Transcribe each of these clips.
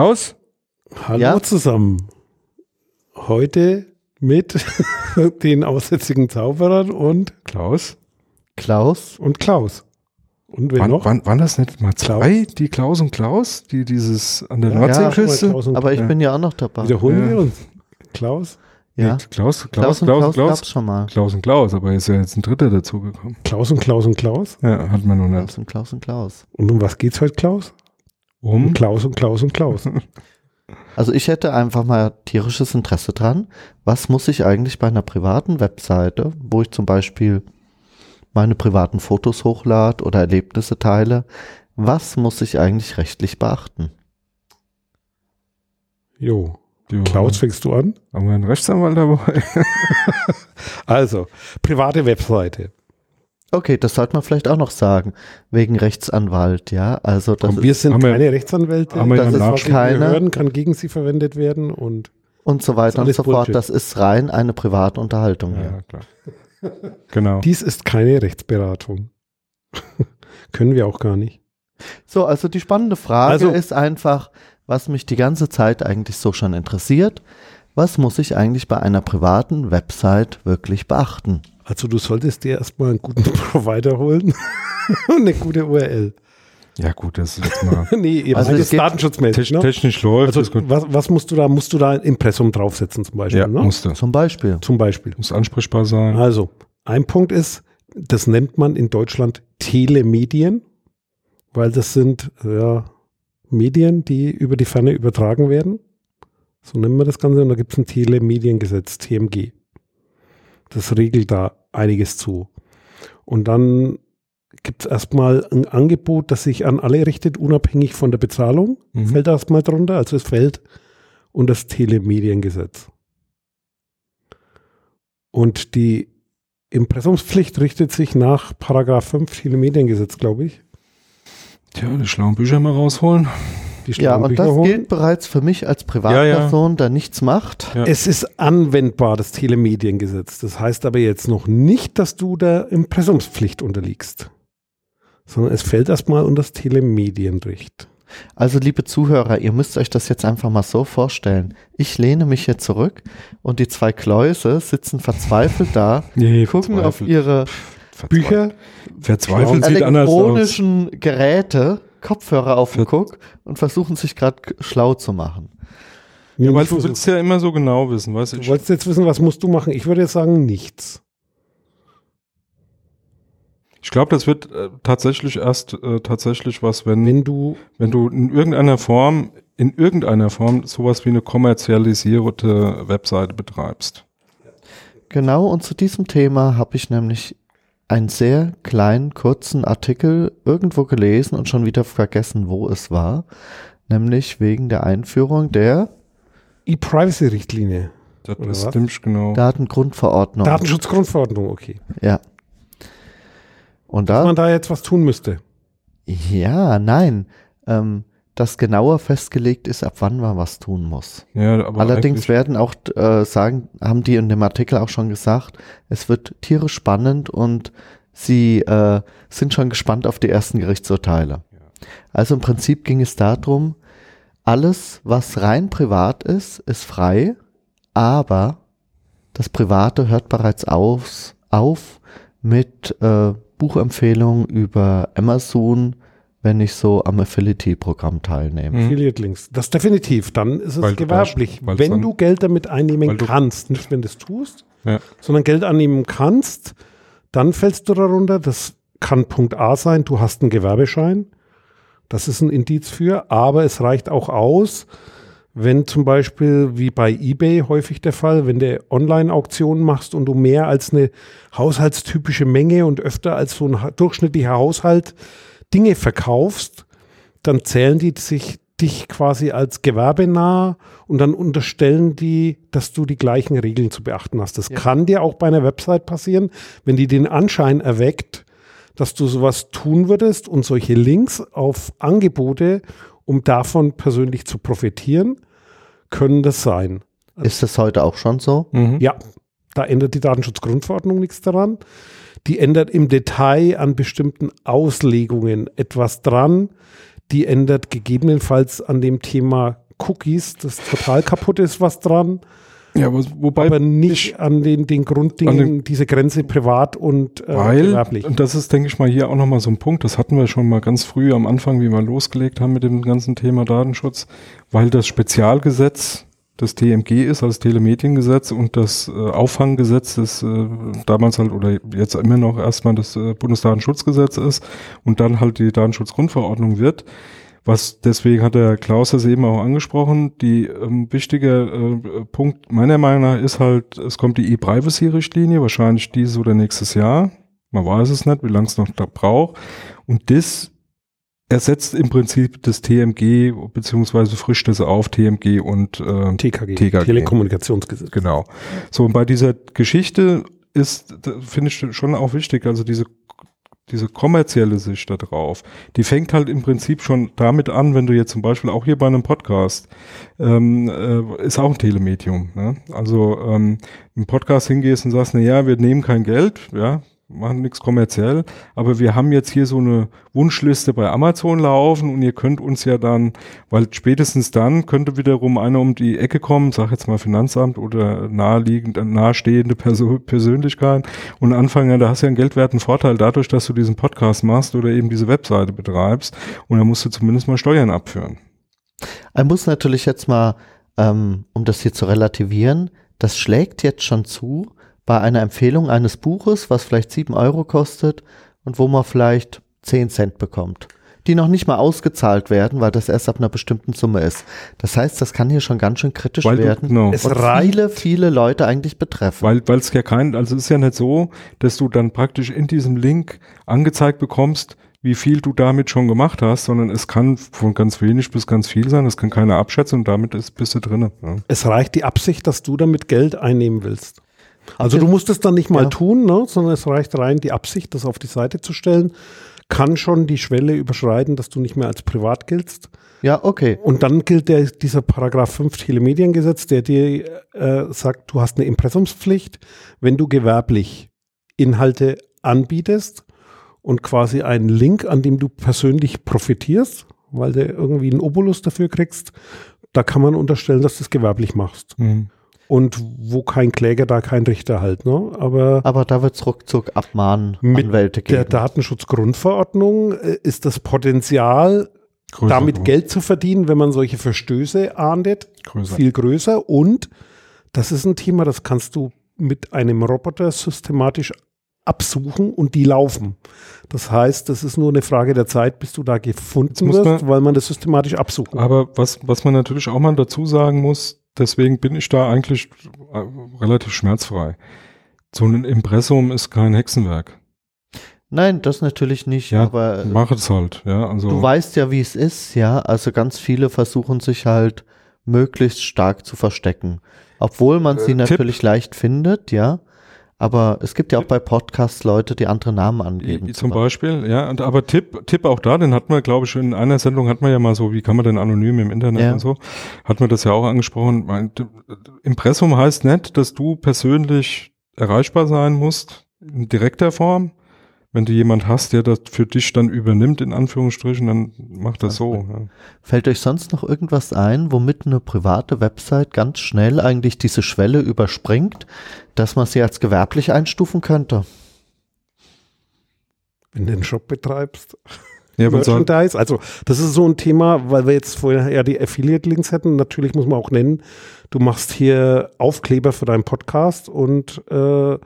Klaus? Hallo Ja? zusammen. Heute mit den aussätzigen Zauberern und, Klaus? Klaus. und Klaus. Und wer Waren, noch? waren, waren das nicht mal zwei, die Klaus und Klaus, die dieses an der Ja, Nordseeküste? Klaus und Aber ich Ja. bin ja auch noch dabei. Wiederholen Ja. wir uns. Klaus? Ja. Nee, Klaus, Klaus, Klaus und Klaus, Klaus, Klaus, schon mal. Klaus und Klaus, aber ist ja jetzt ein dritter dazugekommen. Klaus und Klaus und Klaus? Ja, hat man noch nicht. Klaus und Klaus und Klaus. Und um was geht's heute, Klaus? Um? Klaus und Klaus und Klaus. Also ich hätte einfach mal tierisches Interesse dran. Was muss ich eigentlich bei einer privaten Webseite, wo ich zum Beispiel meine privaten Fotos hochlade oder Erlebnisse teile, was muss ich eigentlich rechtlich beachten? Jo. Jo, Klaus, fängst du an? Haben wir einen Rechtsanwalt dabei? Also, private Webseite. Okay, das sollte man vielleicht auch noch sagen, wegen Rechtsanwalt, ja. Also das Komm, wir ist sind haben wir- keine Rechtsanwälte. haben wir ja das ist, wir keine- hören, kann gegen sie verwendet werden und und so weiter und so fort. Bullshit. Das ist rein eine private Unterhaltung. hier. Ja, klar. Genau. dies ist keine Rechtsberatung. Können wir auch gar nicht. So, also die spannende Frage Also- ist einfach, was mich die ganze Zeit eigentlich so schon interessiert. Was muss ich eigentlich bei einer privaten Website wirklich beachten? Also du solltest dir erstmal einen guten Provider holen und eine gute URL. Ja, gut, das ist jetzt mal nee, ihr Also geht- datenschutzmäßig, technisch, ne? technisch läuft. Also ist gut. was, was musst du da? Musst du da ein Impressum draufsetzen zum Beispiel? Ja, ne? musste. Zum Beispiel. Zum Beispiel. Muss ansprechbar sein. Also, ein Punkt ist, das nennt man in Deutschland Telemedien, weil das sind ja, Medien, die über die Ferne übertragen werden. So nennen wir das Ganze. Und da gibt es ein Telemediengesetz, TMG. Das regelt da einiges zu. Und dann gibt es erstmal ein Angebot, das sich an alle richtet, unabhängig von der Bezahlung. Mhm. Fällt erstmal drunter. Also es fällt unter das Telemediengesetz. Und die Impressumspflicht richtet sich nach Paragraph 5 Telemediengesetz, glaube ich. Tja, die schlauen Bücher mal rausholen. Die Ja, und das holen. gilt bereits für mich als Privatperson, der nichts macht. Ja. Es ist anwendbar, das Telemediengesetz. Das heißt aber jetzt noch nicht, dass du der Impressumspflicht unterliegst. Sondern es fällt erstmal unter das Telemedienrecht. Also liebe Zuhörer, ihr müsst euch das jetzt einfach mal so vorstellen. Ich lehne mich hier zurück und die zwei Kläuse sitzen verzweifelt da, Nee, gucken auf verzweifelt. ihre Verzweifelt. Bücher, Verzweifelt sieht anders aus. elektronischen Geräte, Kopfhörer auf dem Guck und versuchen sich gerade schlau zu machen. Ja, weil du willst ja immer so genau wissen, weißt du? du Ich, wolltest jetzt wissen, was musst du machen? Ich würde jetzt sagen, nichts. ich glaube, das wird äh, tatsächlich erst äh, tatsächlich was, wenn, Wenn du wenn du in irgendeiner Form, in irgendeiner Form sowas wie eine kommerzialisierte Webseite betreibst. Genau, und zu diesem Thema habe ich nämlich einen sehr kleinen, kurzen Artikel irgendwo gelesen und schon wieder vergessen, wo es war. Nämlich wegen der Einführung der E-Privacy-Richtlinie. Das Oder ist was? ziemlich genau. Datengrundverordnung. Datenschutzgrundverordnung, okay. ja. Und Dass da, man da jetzt was tun müsste. ja, nein, ähm, dass genauer festgelegt ist, ab wann man was tun muss. ja, aber Allerdings werden auch äh, sagen, haben die in dem Artikel auch schon gesagt, es wird tierisch spannend und sie äh, sind schon gespannt auf die ersten Gerichtsurteile. Also im Prinzip ging es darum, alles, was rein privat ist, ist frei, aber das Private hört bereits auf, auf mit äh, Buchempfehlungen über Amazon, wenn ich so am Affiliate-Programm teilnehme. Mhm. Affiliate Links. Das definitiv. Dann ist es Weil gewerblich. da- wenn dann- du Geld damit einnehmen kannst, nicht wenn du es tust, Ja. sondern Geld annehmen kannst, dann fällst du darunter. Das kann Punkt A sein, du hast einen Gewerbeschein. Das ist ein Indiz für, aber es reicht auch aus, wenn zum Beispiel, wie bei eBay häufig der Fall, wenn du Online-Auktionen machst und du mehr als eine haushaltstypische Menge und öfter als so ein durchschnittlicher Haushalt Dinge verkaufst, dann zählen die sich dich quasi als gewerbenah und dann unterstellen die, dass du die gleichen Regeln zu beachten hast. Das Ja. kann dir auch bei einer Website passieren, wenn die den Anschein erweckt, dass du sowas tun würdest und solche Links auf Angebote, um davon persönlich zu profitieren, können das sein. Ist das heute auch schon so? Mhm. Ja, da ändert die Datenschutzgrundverordnung nichts daran. Die ändert im Detail an bestimmten Auslegungen etwas dran. Die ändert gegebenenfalls an dem Thema Cookies, das total kaputt ist, was dran. Ja, aber, wobei aber nicht an den, den Grunddingen, den, diese Grenze privat und äh, weil, gewerblich. Und das ist, denke ich mal, hier auch nochmal so ein Punkt, das hatten wir schon mal ganz früh am Anfang, wie wir losgelegt haben mit dem ganzen Thema Datenschutz, weil das Spezialgesetz das TMG ist, also Telemediengesetz und das äh, Auffanggesetz, das äh, damals halt oder jetzt immer noch erstmal das äh, Bundesdatenschutzgesetz ist und dann halt die Datenschutzgrundverordnung wird. Was deswegen hat der Klaus das eben auch angesprochen. Die ähm, wichtige äh, Punkt meiner Meinung nach ist halt, es kommt die E-Privacy-Richtlinie, wahrscheinlich dieses oder nächstes Jahr. Man weiß es nicht, wie lange es noch da braucht. Und das ersetzt im Prinzip das TMG beziehungsweise frischt es auf TMG und äh, TKG, TKG, Telekommunikationsgesetz. Genau. So und bei dieser Geschichte ist finde ich schon auch wichtig, also diese diese kommerzielle Sicht da drauf, die fängt halt im Prinzip schon damit an, wenn du jetzt zum Beispiel auch hier bei einem Podcast, ähm, äh, ist auch ein Telemedium. Ne? Also ähm, im Podcast hingehst und sagst, na ja, wir nehmen kein Geld, ja, machen nichts kommerziell, aber wir haben jetzt hier so eine Wunschliste bei Amazon laufen und ihr könnt uns ja dann, weil spätestens dann könnte wiederum einer um die Ecke kommen, sag jetzt mal Finanzamt oder naheliegend, nahestehende Perso Persönlichkeit und anfangen, da hast du ja einen geldwerten Vorteil dadurch, dass du diesen Podcast machst oder eben diese Webseite betreibst und dann musst du zumindest mal Steuern abführen. Man muss natürlich jetzt mal, ähm, um das hier zu relativieren, das schlägt jetzt schon zu, bei einer Empfehlung eines Buches, was vielleicht sieben Euro kostet und wo man vielleicht zehn Cent bekommt, die noch nicht mal ausgezahlt werden, weil das erst ab einer bestimmten Summe ist. Das heißt, das kann hier schon ganz schön kritisch weil werden. Du, no. Es und viele, viele Leute eigentlich betreffen. Weil weil es ja kein, also es ist ja nicht so, dass du dann praktisch in diesem Link angezeigt bekommst, wie viel du damit schon gemacht hast, sondern es kann von ganz wenig bis ganz viel sein. Das kann keiner abschätzen und damit ist, bist du drin. Ja. Es reicht die Absicht, dass du damit Geld einnehmen willst. Also du musst es dann nicht mal ja. tun, ne, sondern es reicht rein die Absicht, das auf die Seite zu stellen, kann schon die Schwelle überschreiten, dass du nicht mehr als privat giltst. Ja, okay. Und dann gilt der, dieser Paragraph 5 Telemediengesetz, der dir äh, sagt, du hast eine Impressumspflicht, wenn du gewerblich Inhalte anbietest und quasi einen Link, an dem du persönlich profitierst, weil du irgendwie einen Obolus dafür kriegst, da kann man unterstellen, dass du es gewerblich machst. Mhm und wo kein Kläger, da kein Richter halt. Ne? Aber, Aber da wird es ruckzuck Abmahnanwälte geben. der Datenschutzgrundverordnung äh, ist das Potenzial, größer, damit Geld zu verdienen, wenn man solche Verstöße ahndet, größer. viel größer. Und das ist ein Thema, das kannst du mit einem Roboter systematisch absuchen und die laufen. Das heißt, das ist nur eine Frage der Zeit, bis du da gefunden wirst, man, weil man das systematisch absucht. Aber was, was man natürlich auch mal dazu sagen muss, deswegen bin ich da eigentlich äh, relativ schmerzfrei. So ein Impressum ist kein Hexenwerk. Nein, das natürlich nicht, ja, aber mach es halt, ja. Also du weißt ja, wie es ist, ja. Also ganz viele versuchen sich halt möglichst stark zu verstecken, obwohl man äh, sie natürlich Tipp. leicht findet, ja. Aber es gibt ja auch bei Podcasts Leute, die andere Namen angeben. Zum, zum Beispiel, ja. Und, aber Tipp, Tipp auch da, den hat man, glaube ich, in einer Sendung hat man ja mal so, wie kann man denn anonym im Internet ja. und so, hat man das ja auch angesprochen. Mein, Impressum heißt nicht, dass du persönlich erreichbar sein musst, in direkter Form, wenn du jemand hast, der das für dich dann übernimmt, in Anführungsstrichen, dann mach das so. Ja. Fällt euch sonst noch irgendwas ein, womit eine private Website ganz schnell eigentlich diese Schwelle überspringt, dass man sie als gewerblich einstufen könnte? Wenn du einen Shop betreibst. Ja, Merchandise. Also das ist so ein Thema, weil wir jetzt vorher ja die Affiliate-Links hätten. Natürlich muss man auch nennen, du machst hier Aufkleber für deinen Podcast und äh,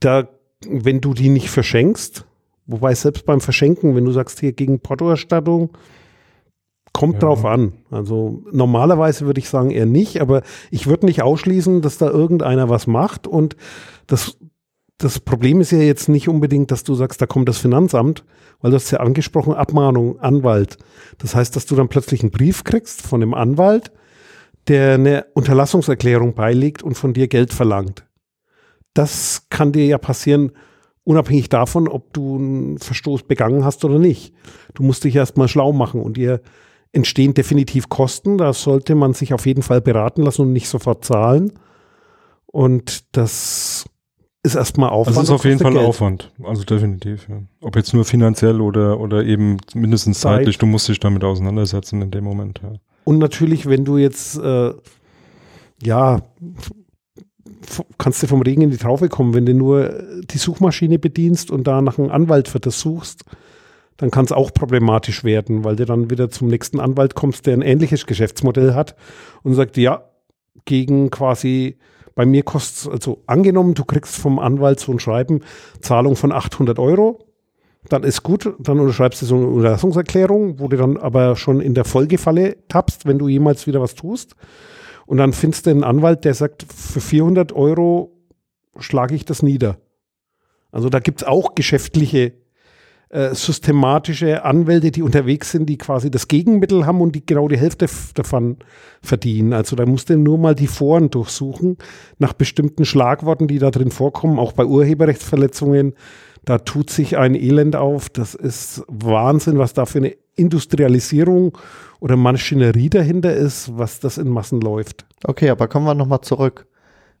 da wenn du die nicht verschenkst, wobei selbst beim Verschenken, wenn du sagst hier gegen Portoerstattung, kommt ja. drauf an. Also normalerweise würde ich sagen eher nicht, aber ich würde nicht ausschließen, dass da irgendeiner was macht und das das Problem ist ja jetzt nicht unbedingt, dass du sagst, da kommt das Finanzamt, weil du hast ja angesprochen, Abmahnung, Anwalt. Das heißt, dass du dann plötzlich einen Brief kriegst von dem Anwalt, der eine Unterlassungserklärung beilegt und von dir Geld verlangt das kann dir ja passieren, unabhängig davon, ob du einen Verstoß begangen hast oder nicht. Du musst dich erstmal schlau machen und dir entstehen definitiv Kosten. Da sollte man sich auf jeden Fall beraten lassen und nicht sofort zahlen. Und das ist erstmal Aufwand. Das ist auf jeden Fall Geld. Aufwand. Also definitiv. Ja. Ob jetzt nur finanziell oder, oder eben mindestens zeitlich, du musst dich damit auseinandersetzen in dem Moment. Ja. Und natürlich, wenn du jetzt, äh, ja, kannst du vom Regen in die Traufe kommen, wenn du nur die Suchmaschine bedienst und da nach einem Anwalt für das suchst, dann kann es auch problematisch werden, weil du dann wieder zum nächsten Anwalt kommst, der ein ähnliches Geschäftsmodell hat und sagt, ja, gegen quasi, bei mir kostet also angenommen, du kriegst vom Anwalt so ein Schreiben, Zahlung von 800 Euro, dann ist gut, dann unterschreibst du so eine Unterlassungserklärung, wo du dann aber schon in der Folgefalle tappst, wenn du jemals wieder was tust. Und dann findest du einen Anwalt, der sagt, für 400 Euro schlage ich das nieder. Also da gibt es auch geschäftliche, äh, systematische Anwälte, die unterwegs sind, die quasi das Gegenmittel haben und die genau die Hälfte davon verdienen. Also da musst du nur mal die Foren durchsuchen nach bestimmten Schlagworten, die da drin vorkommen, auch bei Urheberrechtsverletzungen. Da tut sich ein Elend auf. Das ist Wahnsinn, was da für eine Industrialisierung oder Maschinerie dahinter ist, was das in Massen läuft. Okay, aber kommen wir nochmal zurück.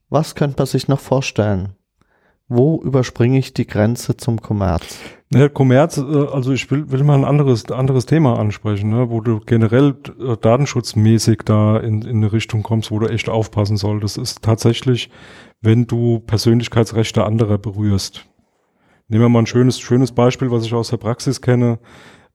Was könnte man sich noch vorstellen? Wo überspringe ich die Grenze zum Kommerz? Ne, Kommerz, äh, also ich will, will mal ein anderes, anderes Thema ansprechen, ne, wo du generell äh, datenschutzmäßig da in, in eine Richtung kommst, wo du echt aufpassen solltest, ist tatsächlich, wenn du Persönlichkeitsrechte anderer berührst. Nehmen wir mal ein schönes, schönes Beispiel, was ich aus der Praxis kenne.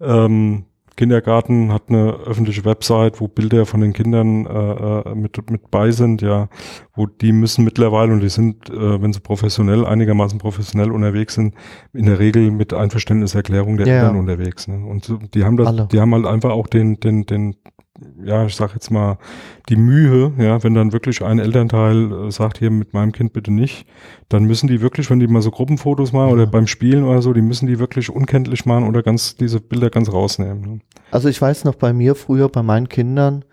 Ähm, Kindergarten hat eine öffentliche Website, wo Bilder von den Kindern äh, äh, mit, mit bei sind, ja, wo die müssen mittlerweile, und die sind, äh, wenn sie professionell, einigermaßen professionell unterwegs sind, in der Regel mit Einverständniserklärung der Ja, Eltern ja. unterwegs. Ne? Und die haben das, Alle. die haben halt einfach auch den, den, den, ja, ich sag jetzt mal, die Mühe, ja, wenn dann wirklich ein Elternteil äh, sagt, hier mit meinem Kind bitte nicht, dann müssen die wirklich, wenn die mal so Gruppenfotos machen oder beim Spielen oder so, die müssen die wirklich unkenntlich machen oder ganz diese Bilder ganz rausnehmen. Ne? Also ich weiß noch bei mir früher, bei meinen Kindern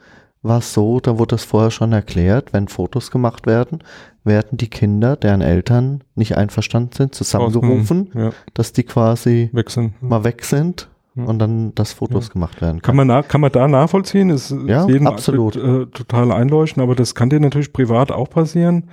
war es so, da wurde das vorher schon erklärt, wenn Fotos gemacht werden, werden die Kinder, deren Eltern nicht einverstanden sind, zusammengerufen, Ja, dass die quasi wechseln. mal weg sind Und dann das Fotos Ja. gemacht werden Kann kann. man, kann man da nachvollziehen? Ist, Ja, ist absolut. Äh, total einleuchten, aber das kann dir natürlich privat auch passieren,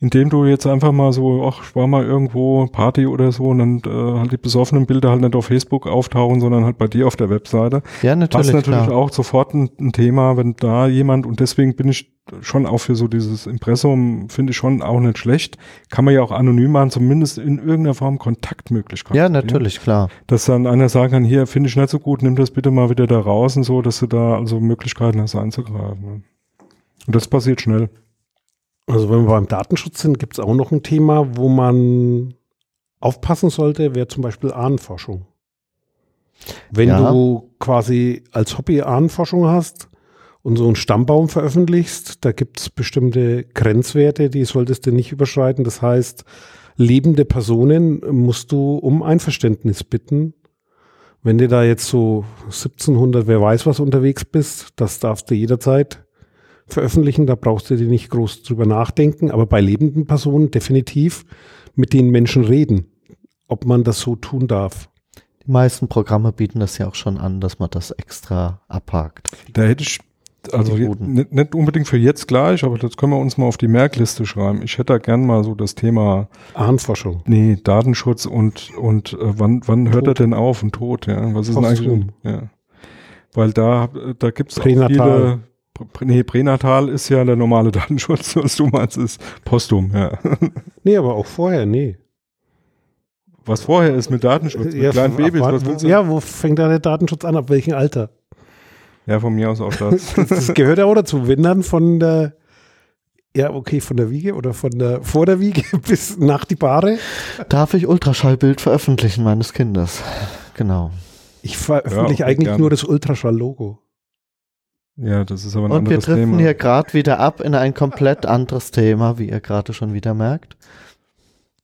indem du jetzt einfach mal so, ach, ich war mal irgendwo Party oder so und dann äh, halt die besoffenen Bilder halt nicht auf Facebook auftauchen, sondern halt bei dir auf der Webseite. Ja, natürlich, Das ist natürlich klar. auch sofort ein, ein Thema, wenn da jemand, und deswegen bin ich schon auch für so dieses Impressum, finde ich schon auch nicht schlecht. Kann man ja auch anonym machen, zumindest in irgendeiner Form Kontaktmöglichkeit. Ja, natürlich, klar. Dass dann einer sagen kann, hier finde ich nicht so gut, nimm das bitte mal wieder da raus und so, dass du da also Möglichkeiten hast einzugreifen. Und das passiert schnell. Also wenn wir beim Datenschutz sind, gibt es auch noch ein Thema, wo man aufpassen sollte, wäre zum Beispiel Ahnenforschung. Wenn Ja. du quasi als Hobby Ahnenforschung hast und so einen Stammbaum veröffentlichst, da gibt es bestimmte Grenzwerte, die solltest du nicht überschreiten. Das heißt, lebende Personen musst du um Einverständnis bitten. Wenn du da jetzt so 1700, wer weiß was unterwegs bist, das darfst du jederzeit veröffentlichen, da brauchst du dir nicht groß drüber nachdenken, aber bei lebenden Personen definitiv mit den Menschen reden, ob man das so tun darf. Die meisten Programme bieten das ja auch schon an, dass man das extra abhakt. Da hätte ich, also nicht, nicht unbedingt für jetzt gleich, aber das können wir uns mal auf die Merkliste schreiben. Ich hätte da gern mal so das Thema, Ahnenforschung. nee, Datenschutz und, und äh, wann, wann hört er denn auf und tot, ja? Was ist denn eigentlich, Posthum. ja. Weil da, da gibt es Pränatal. viele, nee, Pränatal ist ja der normale Datenschutz, was du meinst, ist postum, ja. Nee, aber auch vorher, nee. Was vorher ist mit Datenschutz, mit Ja, kleinen ab Babys, was willst du? ja, wo fängt da der Datenschutz an? Ab welchem Alter? Ja, von mir aus auch das. Das gehört ja auch dazu. Wenn dann von der, ja, okay, von der Wiege oder von der, vor der Wiege bis nach die Bahre. Darf ich Ultraschallbild veröffentlichen meines Kindes? Genau. Ich veröffentliche Ja, eigentlich gerne. nur das Ultraschall-Logo. ja, das ist aber ein Und wir anderes driften Thema. hier gerade wieder ab in ein komplett anderes Thema, wie ihr gerade schon wieder merkt.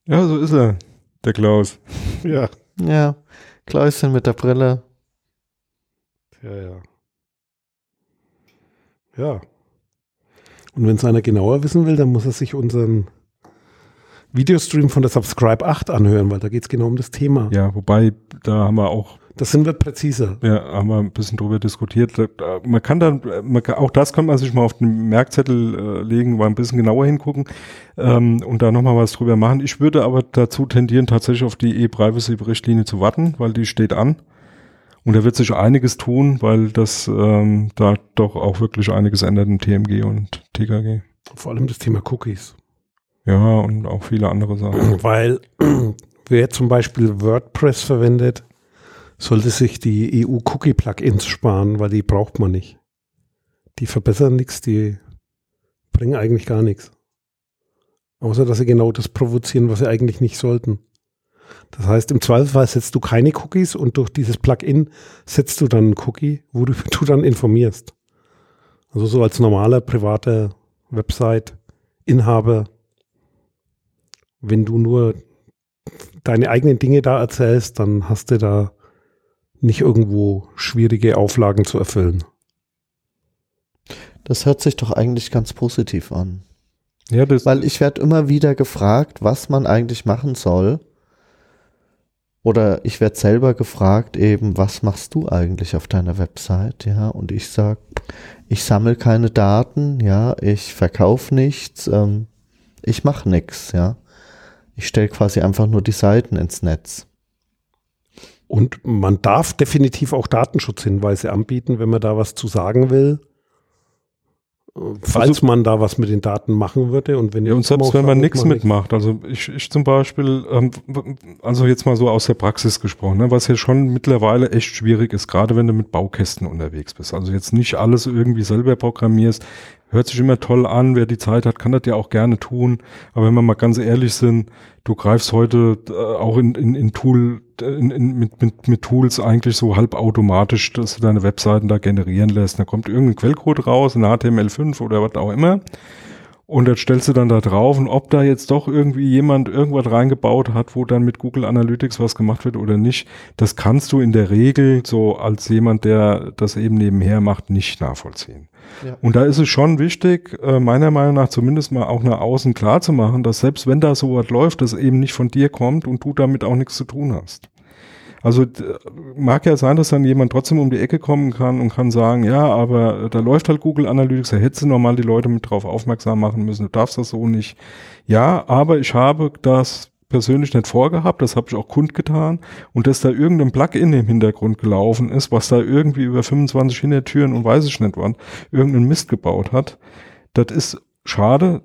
Ja, so ist er, der Klaus. Ja. Ja, Kläuschen mit der Brille. Ja, ja. Ja. Und wenn es einer genauer wissen will, dann muss er sich unseren Videostream von der Subscribe 8 anhören, weil da geht es genau um das Thema. Ja, wobei, da haben wir auch, Das sind wir präziser. ja, haben wir ein bisschen drüber diskutiert. Man kann dann, man kann, auch das kann man sich mal auf den Merkzettel äh, legen, mal ein bisschen genauer hingucken ähm, und da nochmal was drüber machen. Ich würde aber dazu tendieren, tatsächlich auf die E-Privacy-Richtlinie zu warten, weil die steht an. Und da wird sich einiges tun, weil das ähm, da doch auch wirklich einiges ändert in TMG und TKG. Vor allem das Thema Cookies. Ja, und auch viele andere Sachen. Weil wer zum Beispiel WordPress verwendet, sollte sich die EU-Cookie-Plugins sparen, weil die braucht man nicht. Die verbessern nichts, die bringen eigentlich gar nichts. Außer dass sie genau das provozieren, was sie eigentlich nicht sollten. Das heißt, im Zweifelsfall setzt du keine Cookies und durch dieses Plugin setzt du dann einen Cookie, wo du, du dann informierst. Also so als normaler privater Website-Inhaber, wenn du nur deine eigenen Dinge da erzählst, dann hast du da nicht irgendwo schwierige Auflagen zu erfüllen. Das hört sich doch eigentlich ganz positiv an. Ja, das, Weil ich werde immer wieder gefragt, was man eigentlich machen soll. Oder ich werde selber gefragt, eben, was machst du eigentlich auf deiner Website? Ja, und ich sag, ich sammle keine Daten, ja, ich verkaufe nichts, ähm, ich mache nichts, ja. Ich stelle quasi einfach nur die Seiten ins Netz. Und man darf definitiv auch Datenschutzhinweise anbieten, wenn man da was zu sagen will. Falls man da was mit den Daten machen würde und wenn Ja, und selbst wenn man nichts macht mitmacht, also ich, ich zum Beispiel, ähm, also jetzt mal so aus der Praxis gesprochen, ne, was ja schon mittlerweile echt schwierig ist, gerade wenn du mit Baukästen unterwegs bist. Also jetzt nicht alles irgendwie selber programmierst, hört sich immer toll an, wer die Zeit hat, kann das ja auch gerne tun. Aber wenn wir mal ganz ehrlich sind, du greifst heute äh, auch in, in, in Tool, in, in, mit, mit, mit Tools eigentlich so halbautomatisch, dass du deine Webseiten da generieren lässt. Da kommt irgendein Quellcode raus, in HTML5 oder was auch immer. Und das stellst du dann da drauf und ob da jetzt doch irgendwie jemand irgendwas reingebaut hat, wo dann mit Google Analytics was gemacht wird oder nicht, das kannst du in der Regel so als jemand, der das eben nebenher macht, nicht nachvollziehen. Ja. Und da ist es schon wichtig, äh, meiner Meinung nach zumindest mal auch nach außen klar zu machen, dass selbst wenn da so was läuft, das eben nicht von dir kommt und du damit auch nichts zu tun hast. Also mag ja sein, dass dann jemand trotzdem um die Ecke kommen kann und kann sagen, ja, aber da läuft halt Google Analytics, da hättest du normal die Leute mit drauf aufmerksam machen müssen, du darfst das so nicht. Ja, aber ich habe das persönlich nicht vorgehabt, das habe ich auch kundgetan und dass da irgendein Plugin im Hintergrund gelaufen ist, was da irgendwie über 25 Hintertüren und weiß ich nicht wann, irgendeinen Mist gebaut hat, das ist schade,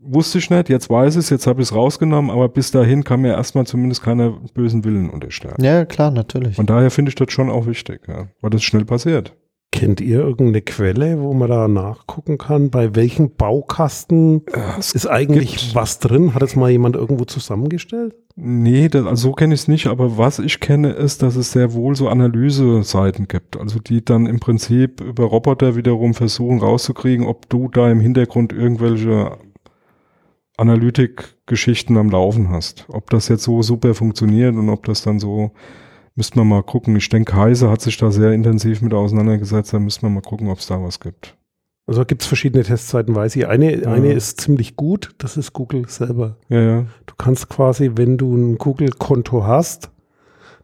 wusste ich nicht, jetzt weiß ich es, jetzt habe ich es rausgenommen, aber bis dahin kann mir erstmal zumindest keiner bösen Willen unterstellen. Ja, klar, natürlich. Von daher finde ich das schon auch wichtig, ja, weil das schnell passiert. Kennt ihr irgendeine Quelle, wo man da nachgucken kann, bei welchem Baukasten es ist eigentlich gibt- was drin? Hat es mal jemand irgendwo zusammengestellt? Nee, das, also so kenne ich es nicht, aber was ich kenne, ist, dass es sehr wohl so Analyseseiten gibt, also die dann im Prinzip über Roboter wiederum versuchen rauszukriegen, ob du da im Hintergrund irgendwelche Analytik-Geschichten am Laufen hast. Ob das jetzt so super funktioniert und ob das dann so, müsste man mal gucken. Ich denke, Heise hat sich da sehr intensiv mit auseinandergesetzt, da müsste man mal gucken, ob es da was gibt. Also gibt es verschiedene Testseiten, weiß ich. Eine, Ja. eine ist ziemlich gut, das ist Google selber. Ja, ja. Du kannst quasi, wenn du ein Google-Konto hast,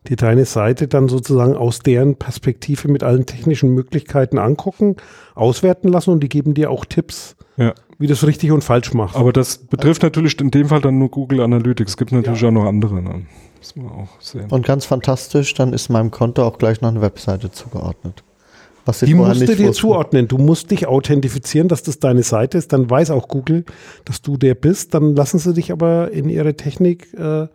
dir deine Seite dann sozusagen aus deren Perspektive mit allen technischen Möglichkeiten angucken, auswerten lassen und die geben dir auch Tipps, Ja. wie du es richtig und falsch machst. Aber das betrifft natürlich in dem Fall dann nur Google Analytics. Es gibt natürlich auch noch andere. Ne? Muss man auch sehen. Und ganz fantastisch, dann ist meinem Konto auch gleich noch eine Webseite zugeordnet. Was die musst du dir wusste. zuordnen. Du musst dich authentifizieren, dass das deine Seite ist. Dann weiß auch Google, dass du der bist. Dann lassen sie dich aber in ihre Technik äh,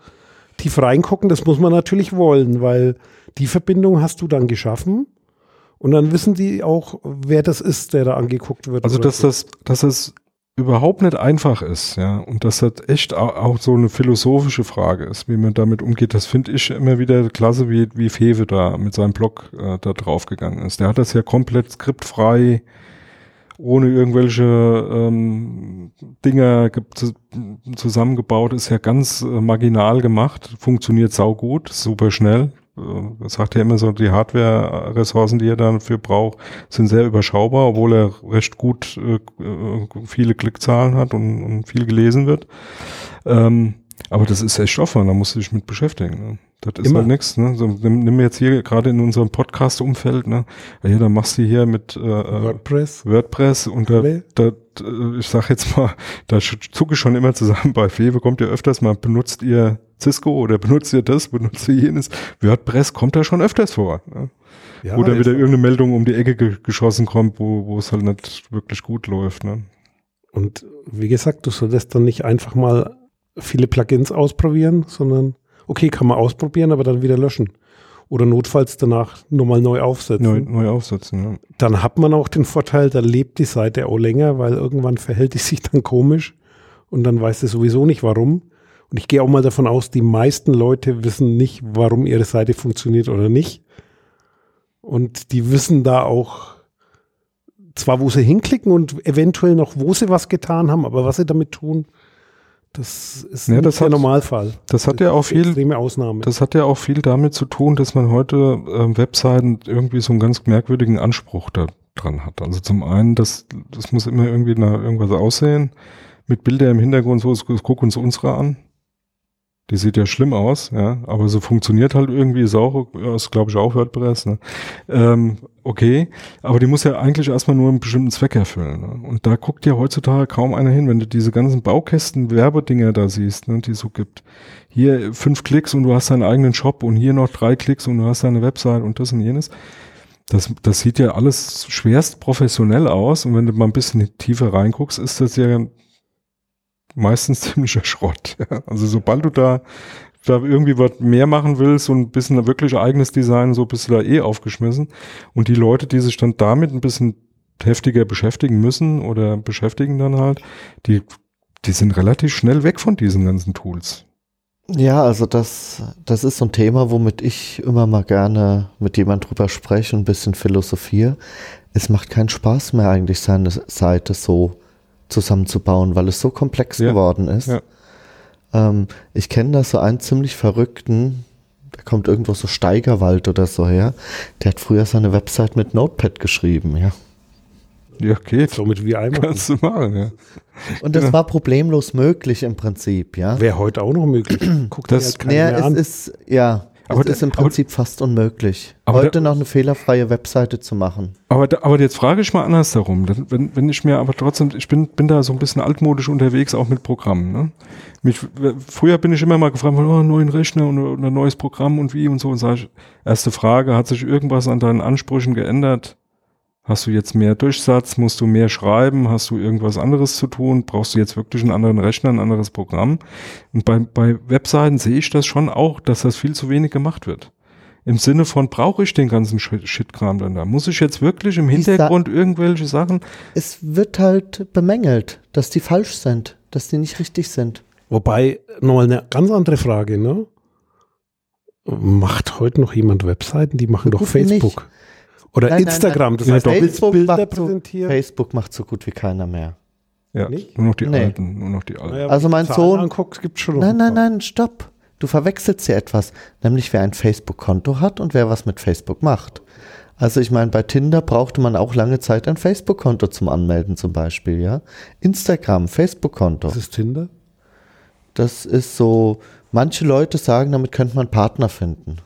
tief reingucken. Das muss man natürlich wollen, weil die Verbindung hast du dann geschaffen. Und dann wissen die auch, wer das ist, der da angeguckt wird. Also, dass so. das, dass es überhaupt nicht einfach ist, ja, und dass das echt au- auch so eine philosophische Frage ist, wie man damit umgeht, das finde ich immer wieder klasse, wie, wie Fewe da mit seinem Blog äh, da draufgegangen ist. Der hat das ja komplett skriptfrei, ohne irgendwelche ähm, Dinger ge zu, zusammengebaut, ist ja ganz äh, marginal gemacht, funktioniert saugut, super schnell. Äh, sagt ja immer so, die Hardware-Ressourcen, die er dafür braucht, sind sehr überschaubar, obwohl er recht gut äh, viele Klickzahlen hat und, und viel gelesen wird. Ähm, aber das ist echt Aufwand, da musst du dich mit beschäftigen. Ne? Das ist Immer. halt nichts, ne? So, nimm, nimm jetzt hier gerade in unserem Podcast-Umfeld, ne? Ja, dann machst du hier mit äh, äh, WordPress. WordPress und da, da, äh, ich sag jetzt mal, da zucke ich schon immer zusammen. Bei Fewe kommt ja öfters mal, benutzt ihr Cisco oder benutzt ihr das, benutzt ihr jenes. WordPress kommt da schon öfters vor. Ne? Ja, Wo dann jetzt- wieder irgendeine Meldung um die Ecke ge geschossen kommt, wo, wo es halt nicht wirklich gut läuft. Ne? Und wie gesagt, du solltest dann nicht einfach mal viele Plugins ausprobieren, sondern okay, kann man ausprobieren, aber dann wieder löschen. Oder notfalls danach nochmal neu aufsetzen. Neu, neu aufsetzen. Ne? Dann hat man auch den Vorteil, da lebt die Seite auch länger, weil irgendwann verhält die sich dann komisch und dann weiß es sowieso nicht warum. Und ich gehe auch mal davon aus, die meisten Leute wissen nicht, warum ihre Seite funktioniert oder nicht. Und die wissen da auch zwar, wo sie hinklicken und eventuell noch, wo sie was getan haben, aber was sie damit tun, das ist Ja, das der hat- Normalfall. Das hat ja auch viel, extreme Ausnahme. Das hat ja auch viel damit zu tun, dass man heute ähm, Webseiten irgendwie so einen ganz merkwürdigen Anspruch da dran hat. Also zum einen, das, das muss immer irgendwie nach irgendwas aussehen, mit Bilder im Hintergrund, so, so, guck uns unsere an. Die sieht ja schlimm aus, ja, aber so funktioniert halt irgendwie, ist auch, ist glaube ich auch WordPress, ne? ähm, okay, aber die muss ja eigentlich erstmal nur einen bestimmten Zweck erfüllen. Ne? Und da guckt ja heutzutage kaum einer hin, wenn du diese ganzen Baukästen, Werbedinger da siehst, ne, die es so gibt. Hier fünf Klicks und du hast deinen eigenen Shop und hier noch drei Klicks und du hast deine Website und das und jenes. Das, das sieht ja alles schwerst professionell aus und wenn du mal ein bisschen tiefer reinguckst, ist das ja meistens ziemlicher Schrott. Also sobald du da, da irgendwie was mehr machen willst und ein bisschen wirklich eigenes Design, so bist du da eh aufgeschmissen. Und die Leute, die sich dann damit ein bisschen heftiger beschäftigen müssen oder beschäftigen dann halt, die, die sind relativ schnell weg von diesen ganzen Tools. Ja, also das, das ist so ein Thema, womit ich immer mal gerne mit jemand drüber spreche und ein bisschen philosophiere. Es macht keinen Spaß mehr eigentlich, seine Seite so zusammenzubauen, weil es so komplex Ja, geworden ist. ja. Ähm, ich kenne da so einen ziemlich verrückten, da kommt irgendwo so Steigerwald oder so her, der hat früher seine Website mit Notepad geschrieben, ja. Ja, geht. Somit wie einmal. Kannst du machen, ja. Und das Genau. war problemlos möglich im Prinzip, ja. Wäre heute auch noch möglich. Guckt Das- das, halt mehr es an. ist, ja, Aber der- ist im aber- Prinzip fast unmöglich, Aber heute der- noch eine fehlerfreie Webseite zu machen. Aber, da, aber jetzt frage ich mal andersherum. Wenn, wenn ich mir aber trotzdem, ich bin, bin da so ein bisschen altmodisch unterwegs, auch mit Programmen. Ne? Mich, früher bin ich immer mal gefragt, oh, neuen Rechner und, und ein neues Programm und wie und so. Und sage ich, erste Frage, hat sich irgendwas an deinen Ansprüchen geändert? Hast du jetzt mehr Durchsatz? Musst du mehr schreiben? Hast du irgendwas anderes zu tun? Brauchst du jetzt wirklich einen anderen Rechner, ein anderes Programm? Und bei, bei Webseiten sehe ich das schon auch, dass das viel zu wenig gemacht wird. Im Sinne von, brauche ich den ganzen Shit- Shitkram dann da? Muss ich jetzt wirklich im Hintergrund irgendwelche Sachen? Es wird halt bemängelt, dass die falsch sind, dass die nicht richtig sind. Wobei, nochmal eine ganz andere Frage, ne? Macht heute noch jemand Webseiten? Die machen doch Facebook. Oder Nein, Instagram. nein. Das Ja, heißt, Facebook Bilder macht so- präsentieren. Facebook macht so gut wie keiner mehr. Ja, Nicht? nur noch die Nee. alten, nur noch die alten. Naja, Also mein Zahlen Sohn- Anguckst, gibt's schon Nein, ein nein, nein, stopp. Du verwechselst hier etwas, nämlich wer ein Facebook-Konto hat und wer was mit Facebook macht. Also ich meine, bei Tinder brauchte man auch lange Zeit ein Facebook-Konto zum Anmelden zum Beispiel, ja. Instagram, Facebook-Konto. Das ist Tinder. Das ist so, manche Leute sagen, damit könnte man Partner finden.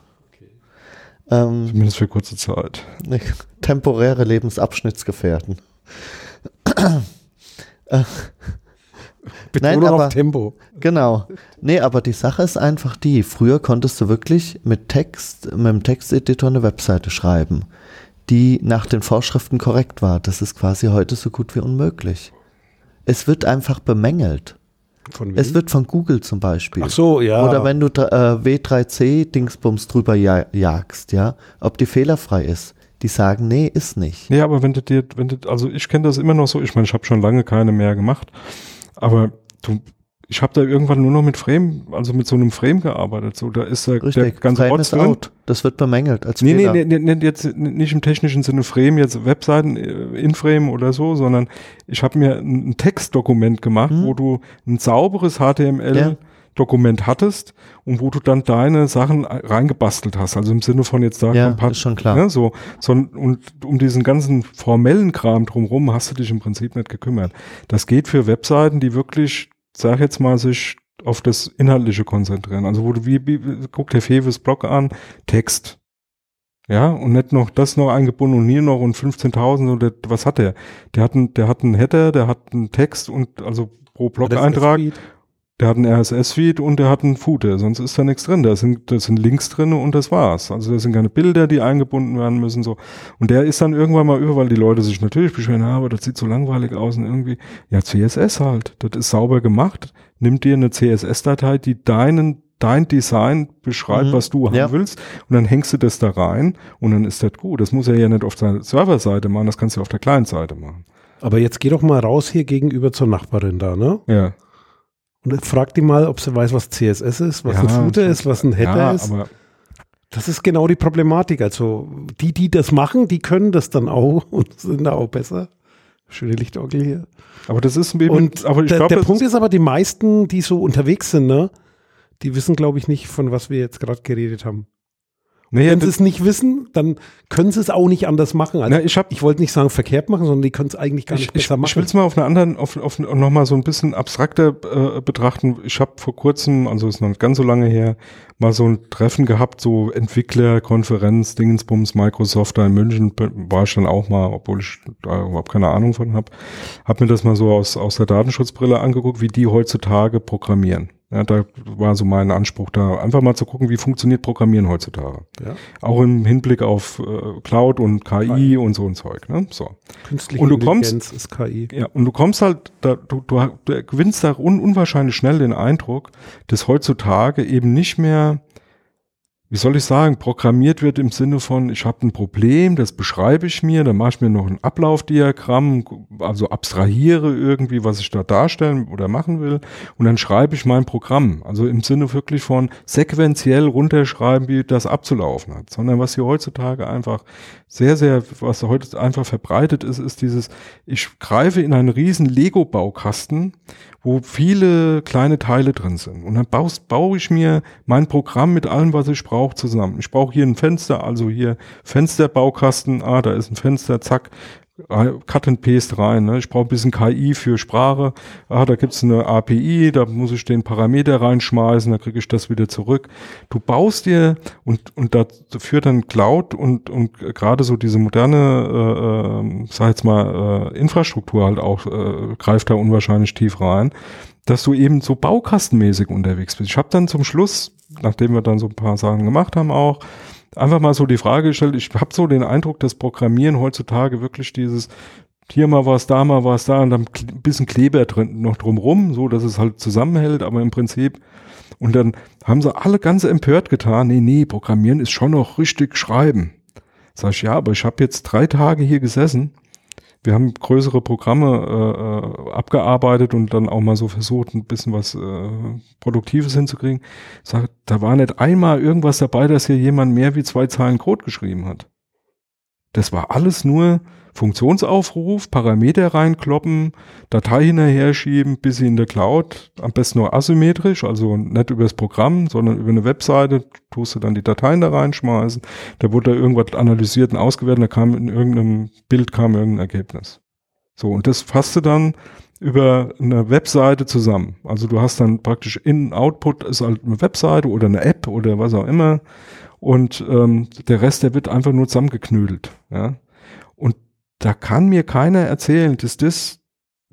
Ähm, Zumindest für kurze Zeit. temporäre Lebensabschnittsgefährten. Betonung aber- auf Tempo. Genau. Nee, aber die Sache ist einfach die, früher konntest du wirklich mit Text, mit dem Texteditor eine Webseite schreiben, die nach den Vorschriften korrekt war. Das ist quasi heute so gut wie unmöglich. Es wird einfach bemängelt. Von Es wird von Google zum Beispiel. Ach so, ja. Oder wenn du äh, W3C-Dingsbums drüber ja jagst, ja, ob die fehlerfrei ist. Die sagen, nee, ist nicht. Ja, aber wenn du dir, wenn du, also ich kenne das immer noch so, ich meine, ich habe schon lange keine mehr gemacht, aber du, ich habe da irgendwann nur noch mit Frame, also mit so einem Frame gearbeitet. So, da ist der, der Richtig. ganze Frame Rotz drin. out. Das wird bemängelt als Nee, nee, Fehler. nee, nee, nee, jetzt nicht im technischen Sinne Frame, jetzt Webseiten äh, in Frame oder so, sondern ich habe mir ein, Textdokument gemacht, Mhm. wo du ein sauberes HTML-Dokument hattest und wo du dann deine Sachen reingebastelt hast. Also im Sinne von jetzt da Ja, ein paar- ist schon klar. Ne, so, so, und um diesen ganzen formellen Kram drumherum hast du dich im Prinzip nicht gekümmert. Das geht für Webseiten, die wirklich, sag jetzt mal, sich auf das Inhaltliche konzentrieren. Also wo du, wie, wie guck der Feves Blog an, Text. Ja, und nicht noch das noch eingebunden und hier noch und 15.000 oder was hat der? Der hat einen, der hat einen Header, der hat einen Text und also pro Blog-Eintrag der hat einen RSS-Feed und der hat einen Footer, sonst ist da nichts drin. Da sind, da sind Links drin und das war's. Also da sind keine Bilder, die eingebunden werden müssen. so. Und der ist dann irgendwann mal über, weil die Leute sich natürlich beschweren, ah, aber das sieht so langweilig aus und irgendwie, ja, CSS halt. Das ist sauber gemacht. Nimm dir eine CSS-Datei, die deinen dein Design beschreibt, mhm. was du haben ja. willst, und dann hängst du das da rein und dann ist das gut. Das muss er ja nicht auf der Serverseite machen, das kannst du auf der Client-Seite machen. Aber jetzt geh doch mal raus hier gegenüber zur Nachbarin da, ne? Ja. Und frag die mal, ob sie weiß, was CSS ist, was ja, ein Footer ist, was ein Header ja, ist. das ist genau die Problematik. Also die, die das machen, die können das dann auch und sind da auch besser. Schöne Lichtorgel hier. Aber das ist eben, und aber ich der, glaub, der Punkt ist aber, die meisten, die so unterwegs sind, ne, die wissen, glaube ich, nicht, von was wir jetzt gerade geredet haben. Naja, Wenn sie es nicht wissen, dann können sie es auch nicht anders machen. Also na, ich ich wollte nicht sagen verkehrt machen, sondern die können es eigentlich gar nicht ich, besser ich, machen. Ich will es mal auf einer anderen, auf, auf nochmal so ein bisschen abstrakter äh, betrachten. Ich habe vor kurzem, also ist noch nicht ganz so lange her, mal so ein Treffen gehabt, so Entwicklerkonferenz, Dingensbums, Microsoft da in München, war ich dann auch mal, obwohl ich da überhaupt keine Ahnung von habe, habe mir das mal so aus, aus der Datenschutzbrille angeguckt, wie die heutzutage programmieren. Ja, da war so mein Anspruch, da einfach mal zu gucken, wie funktioniert Programmieren heutzutage. Ja. Auch im Hinblick auf äh, Cloud und KI, KI, und so ein Zeug. Ne? So. Künstliche und du kommst, ist KI. Ja, und du kommst halt, da, du, du, du gewinnst da un, unwahrscheinlich schnell den Eindruck, dass heutzutage eben nicht mehr wie soll ich sagen, programmiert wird im Sinne von, ich habe ein Problem, das beschreibe ich mir, dann mache ich mir noch ein Ablaufdiagramm, also abstrahiere irgendwie, was ich da darstellen oder machen will und dann schreibe ich mein Programm. Also im Sinne wirklich von sequenziell runterschreiben, wie das abzulaufen hat, sondern was hier heutzutage einfach sehr, sehr, was heute einfach verbreitet ist, ist dieses, ich greife in einen riesen Lego-Baukasten wo viele kleine Teile drin sind. Und dann baust, baue ich mir mein Programm mit allem, was ich brauche, zusammen. Ich brauche hier ein Fenster, also hier Fensterbaukasten, ah, da ist ein Fenster, zack, Cut and Paste rein. Ne? Ich brauche ein bisschen KI für Sprache. Ah, da gibt's eine API, da muss ich den Parameter reinschmeißen, dann kriege ich das wieder zurück. Du baust dir und, und dafür dann Cloud und, und gerade so diese moderne, äh, äh, sag jetzt mal, äh, Infrastruktur halt auch äh, greift da unwahrscheinlich tief rein, dass du eben so baukastenmäßig unterwegs bist. Ich habe dann zum Schluss, nachdem wir dann so ein paar Sachen gemacht haben auch, einfach mal so die Frage gestellt, ich habe so den Eindruck, dass Programmieren heutzutage wirklich dieses hier mal was, da mal was, da und dann ein bisschen Kleber drin noch drumrum, so dass es halt zusammenhält, aber im Prinzip und dann haben sie alle ganz empört getan, nee, nee, Programmieren ist schon noch richtig schreiben. Sag ich, ja, aber ich habe jetzt drei Tage hier gesessen wir haben größere Programme äh, äh, abgearbeitet und dann auch mal so versucht, ein bisschen was äh, Produktives hinzukriegen. Sag, da war nicht einmal irgendwas dabei, dass hier jemand mehr wie zwei Zeilen Code geschrieben hat. Das war alles nur Funktionsaufruf, Parameter reinkloppen, Datei hinterher schieben, bis sie in der Cloud, am besten nur asymmetrisch, also nicht über das Programm, sondern über eine Webseite, tust du dann die Dateien da reinschmeißen, da wurde da irgendwas analysiert und ausgewertet, da kam in irgendeinem Bild kam irgendein Ergebnis. So, und das fasst du dann über eine Webseite zusammen. Also du hast dann praktisch In-Output ist halt eine Webseite oder eine App oder was auch immer und ähm, der Rest, der wird einfach nur zusammengeknödelt. Ja? Und da kann mir keiner erzählen, dass das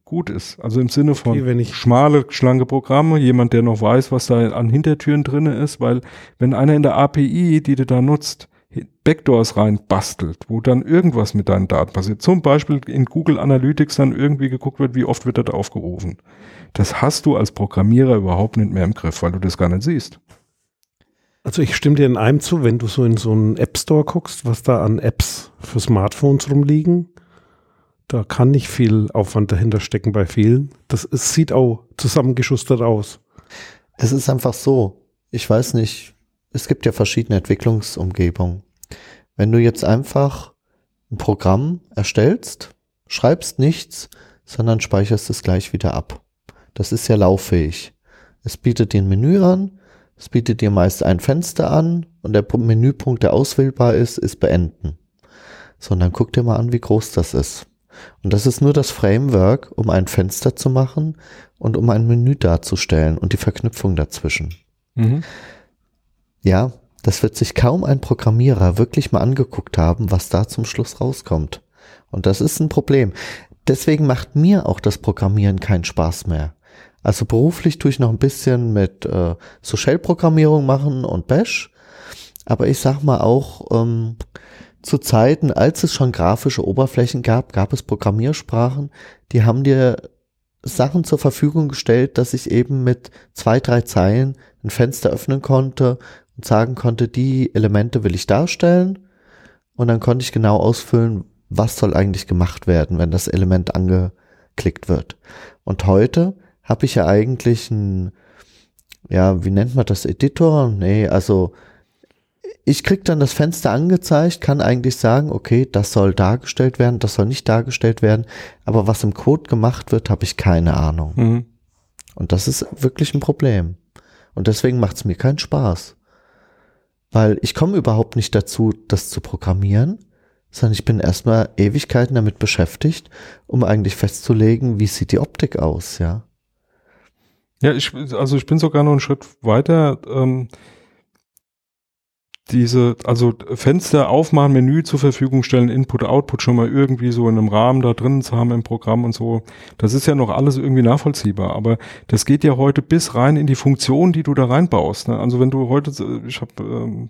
gut ist. Also im Sinne von okay, schmale, schlanke Programme, jemand, der noch weiß, was da an Hintertüren drinne ist, weil wenn einer in der API, die du da nutzt, Backdoors rein bastelt, wo dann irgendwas mit deinen Daten passiert, zum Beispiel in Google Analytics dann irgendwie geguckt wird, wie oft wird das aufgerufen. Das hast du als Programmierer überhaupt nicht mehr im Griff, weil du das gar nicht siehst. Also ich stimme dir in einem zu, wenn du so in so einen App Store guckst, was da an Apps für Smartphones rumliegen, da kann nicht viel Aufwand dahinter stecken bei vielen. Das es sieht auch zusammengeschustert aus. Es ist einfach so, ich weiß nicht, es gibt ja verschiedene Entwicklungsumgebungen. Wenn du jetzt einfach ein Programm erstellst, schreibst nichts, sondern speicherst es gleich wieder ab. Das ist ja lauffähig. Es bietet dir ein Menü an, es bietet dir meist ein Fenster an und der Menüpunkt, der auswählbar ist, ist beenden. So, und dann guck dir mal an, wie groß das ist. Und das ist nur das Framework, um ein Fenster zu machen und um ein Menü darzustellen und die Verknüpfung dazwischen. Mhm. Ja, das wird sich kaum ein Programmierer wirklich mal angeguckt haben, was da zum Schluss rauskommt. Und das ist ein Problem. Deswegen macht mir auch das Programmieren keinen Spaß mehr. Also beruflich tue ich noch ein bisschen mit äh, so Shell-Programmierung machen und Bash. Aber ich sag mal auch, ähm, zu Zeiten, als es schon grafische Oberflächen gab, gab es Programmiersprachen, die haben dir Sachen zur Verfügung gestellt, dass ich eben mit zwei, drei Zeilen ein Fenster öffnen konnte und sagen konnte, die Elemente will ich darstellen. Und dann konnte ich genau ausfüllen, was soll eigentlich gemacht werden, wenn das Element angeklickt wird. Und heute habe ich ja eigentlich ein, ja, wie nennt man das, Editor? Nee, also ich krieg dann das Fenster angezeigt, kann eigentlich sagen, okay, das soll dargestellt werden, das soll nicht dargestellt werden, aber was im Code gemacht wird, habe ich keine Ahnung. Mhm. Und das ist wirklich ein Problem. Und deswegen macht es mir keinen Spaß. Weil ich komme überhaupt nicht dazu, das zu programmieren, sondern ich bin erstmal Ewigkeiten damit beschäftigt, um eigentlich festzulegen, wie sieht die Optik aus, ja. Ja, ich, also ich bin sogar noch einen Schritt weiter. Ähm, diese, also Fenster aufmachen, Menü zur Verfügung stellen, Input, Output schon mal irgendwie so in einem Rahmen da drin zu haben im Programm und so. Das ist ja noch alles irgendwie nachvollziehbar. Aber das geht ja heute bis rein in die Funktion, die du da reinbaust. Ne? Also wenn du heute, ich habe ähm,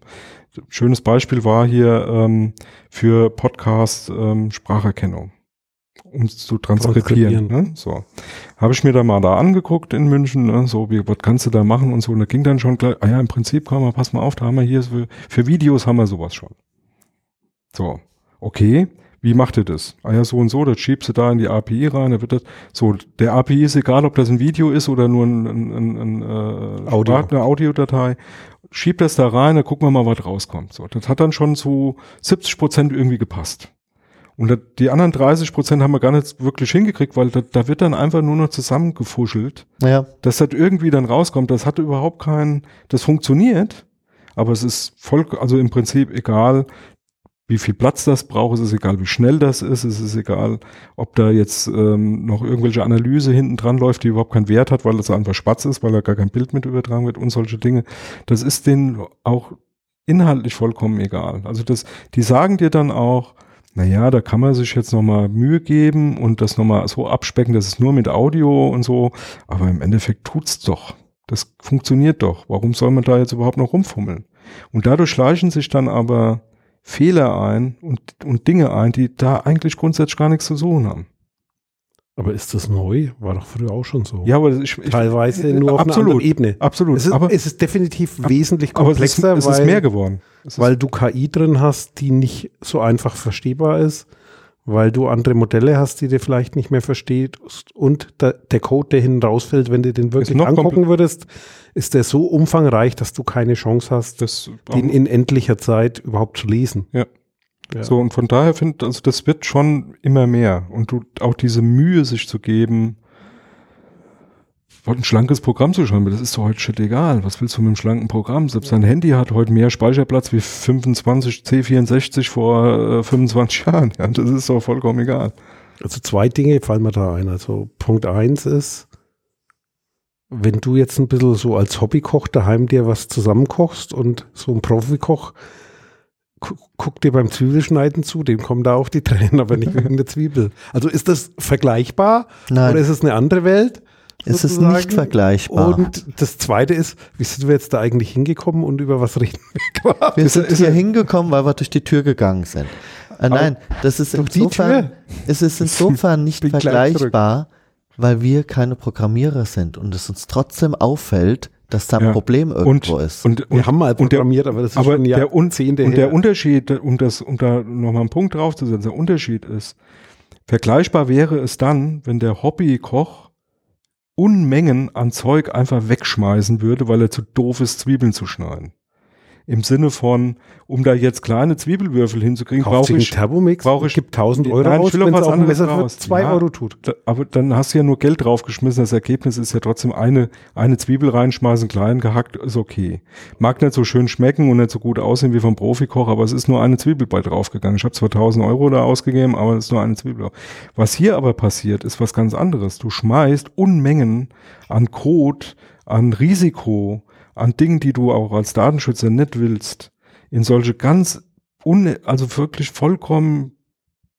schönes Beispiel war hier ähm, für Podcast ähm, Spracherkennung um es zu transkribieren. Ne? So. Habe ich mir da mal da angeguckt in München, ne? so, wie, was kannst du da machen und so. Und da ging dann schon gleich, ah ja, im Prinzip, komm mal, pass mal auf, da haben wir hier, für, für Videos haben wir sowas schon. So, okay, wie macht ihr das? Ah ja, so und so, das schiebst du da in die API rein, da wird das, so, der API ist egal, ob das ein Video ist oder nur ein, ein, ein, ein äh, Audio. eine Audiodatei. Schieb das da rein, dann gucken wir mal, was rauskommt. So, das hat dann schon zu 70 Prozent irgendwie gepasst. Und die anderen 30 Prozent haben wir gar nicht wirklich hingekriegt, weil da, da wird dann einfach nur noch zusammengefuschelt, Ja, dass das irgendwie dann rauskommt. Das hat überhaupt keinen, das funktioniert, aber es ist voll, also im Prinzip egal, wie viel Platz das braucht, es ist egal, wie schnell das ist, es ist egal, ob da jetzt ähm, noch irgendwelche Analyse hinten dran läuft, die überhaupt keinen Wert hat, weil das einfach spatz ist, weil da gar kein Bild mit übertragen wird und solche Dinge. Das ist denen auch inhaltlich vollkommen egal. Also das, die sagen dir dann auch, naja, da kann man sich jetzt nochmal Mühe geben und das nochmal so abspecken, das ist nur mit Audio und so, aber im Endeffekt tut's doch. Das funktioniert doch. Warum soll man da jetzt überhaupt noch rumfummeln? Und dadurch schleichen sich dann aber Fehler ein und, und Dinge ein, die da eigentlich grundsätzlich gar nichts zu suchen haben. Aber ist das neu? War doch früher auch schon so. Ja, aber ich, ich Teilweise nur auf einer absolut, anderen Ebene. absolut. Es ist, aber es ist definitiv wesentlich aber es ist, komplexer, es weil, ist mehr geworden. Ist, weil du KI drin hast, die nicht so einfach verstehbar ist, weil du andere Modelle hast, die du vielleicht nicht mehr verstehst und der, der Code, der hinten rausfällt, wenn du den wirklich angucken würdest, ist der so umfangreich, dass du keine Chance hast, das, den in endlicher Zeit überhaupt zu lesen. Ja. Ja. So, und von daher finde also das wird schon immer mehr. Und du auch diese Mühe, sich zu geben, ein schlankes Programm zu schreiben, das ist doch heute shit egal. Was willst du mit einem schlanken Programm? Selbst dein Handy hat heute mehr Speicherplatz wie 25 C64 vor äh, 25 Jahren. Ja, das ist doch vollkommen egal. Also zwei Dinge fallen mir da ein. Also Punkt eins ist, wenn du jetzt ein bisschen so als Hobbykoch daheim dir was zusammenkochst und so ein Profikoch gu- guckt dir beim Zwiebelschneiden zu, dem kommen da auch die Tränen, aber nicht wegen der Zwiebel. Also ist das vergleichbar nein, oder ist es eine andere Welt? es ist nicht vergleichbar. Und das zweite ist, wie sind wir jetzt da eigentlich hingekommen und über was reden wir gerade? wir sind hier hingekommen, weil wir durch die Tür gegangen sind. Äh, nein, das ist insofern, es ist insofern nicht vergleichbar, weil wir keine Programmierer sind und es uns trotzdem auffällt, dass da ein Ja. Problem irgendwo ist. Und, und, Wir haben mal und der- programmiert, aber das ist aber schon der, Jahrzehnte und der her. Unterschied, um das, um da nochmal einen Punkt draufzusetzen, der Unterschied ist, vergleichbar wäre es dann, wenn der Hobbykoch Unmengen an Zeug einfach wegschmeißen würde, weil er zu doof ist, Zwiebeln zu schneiden. Im Sinne von, um da jetzt kleine Zwiebelwürfel hinzukriegen, brauche ich, Thermomix, brauche ich- gibt 1000 Euro Nein, ich aus, wenn es auf anderes Messer für raus. 2 Ja. Euro tut. Da- aber dann hast du ja nur Geld draufgeschmissen. Das Ergebnis ist ja trotzdem eine, eine Zwiebel reinschmeißen, klein gehackt, ist okay. Mag nicht so schön schmecken und nicht so gut aussehen wie vom Profikoch, aber es ist nur eine Zwiebel bei draufgegangen. Ich habe zwar 1000 Euro da ausgegeben, aber es ist nur eine Zwiebel. Was hier aber passiert, ist was ganz anderes. Du schmeißt Unmengen an Code, an Risiko, an Dingen, die du auch als Datenschützer nicht willst, in solche ganz, un also wirklich vollkommen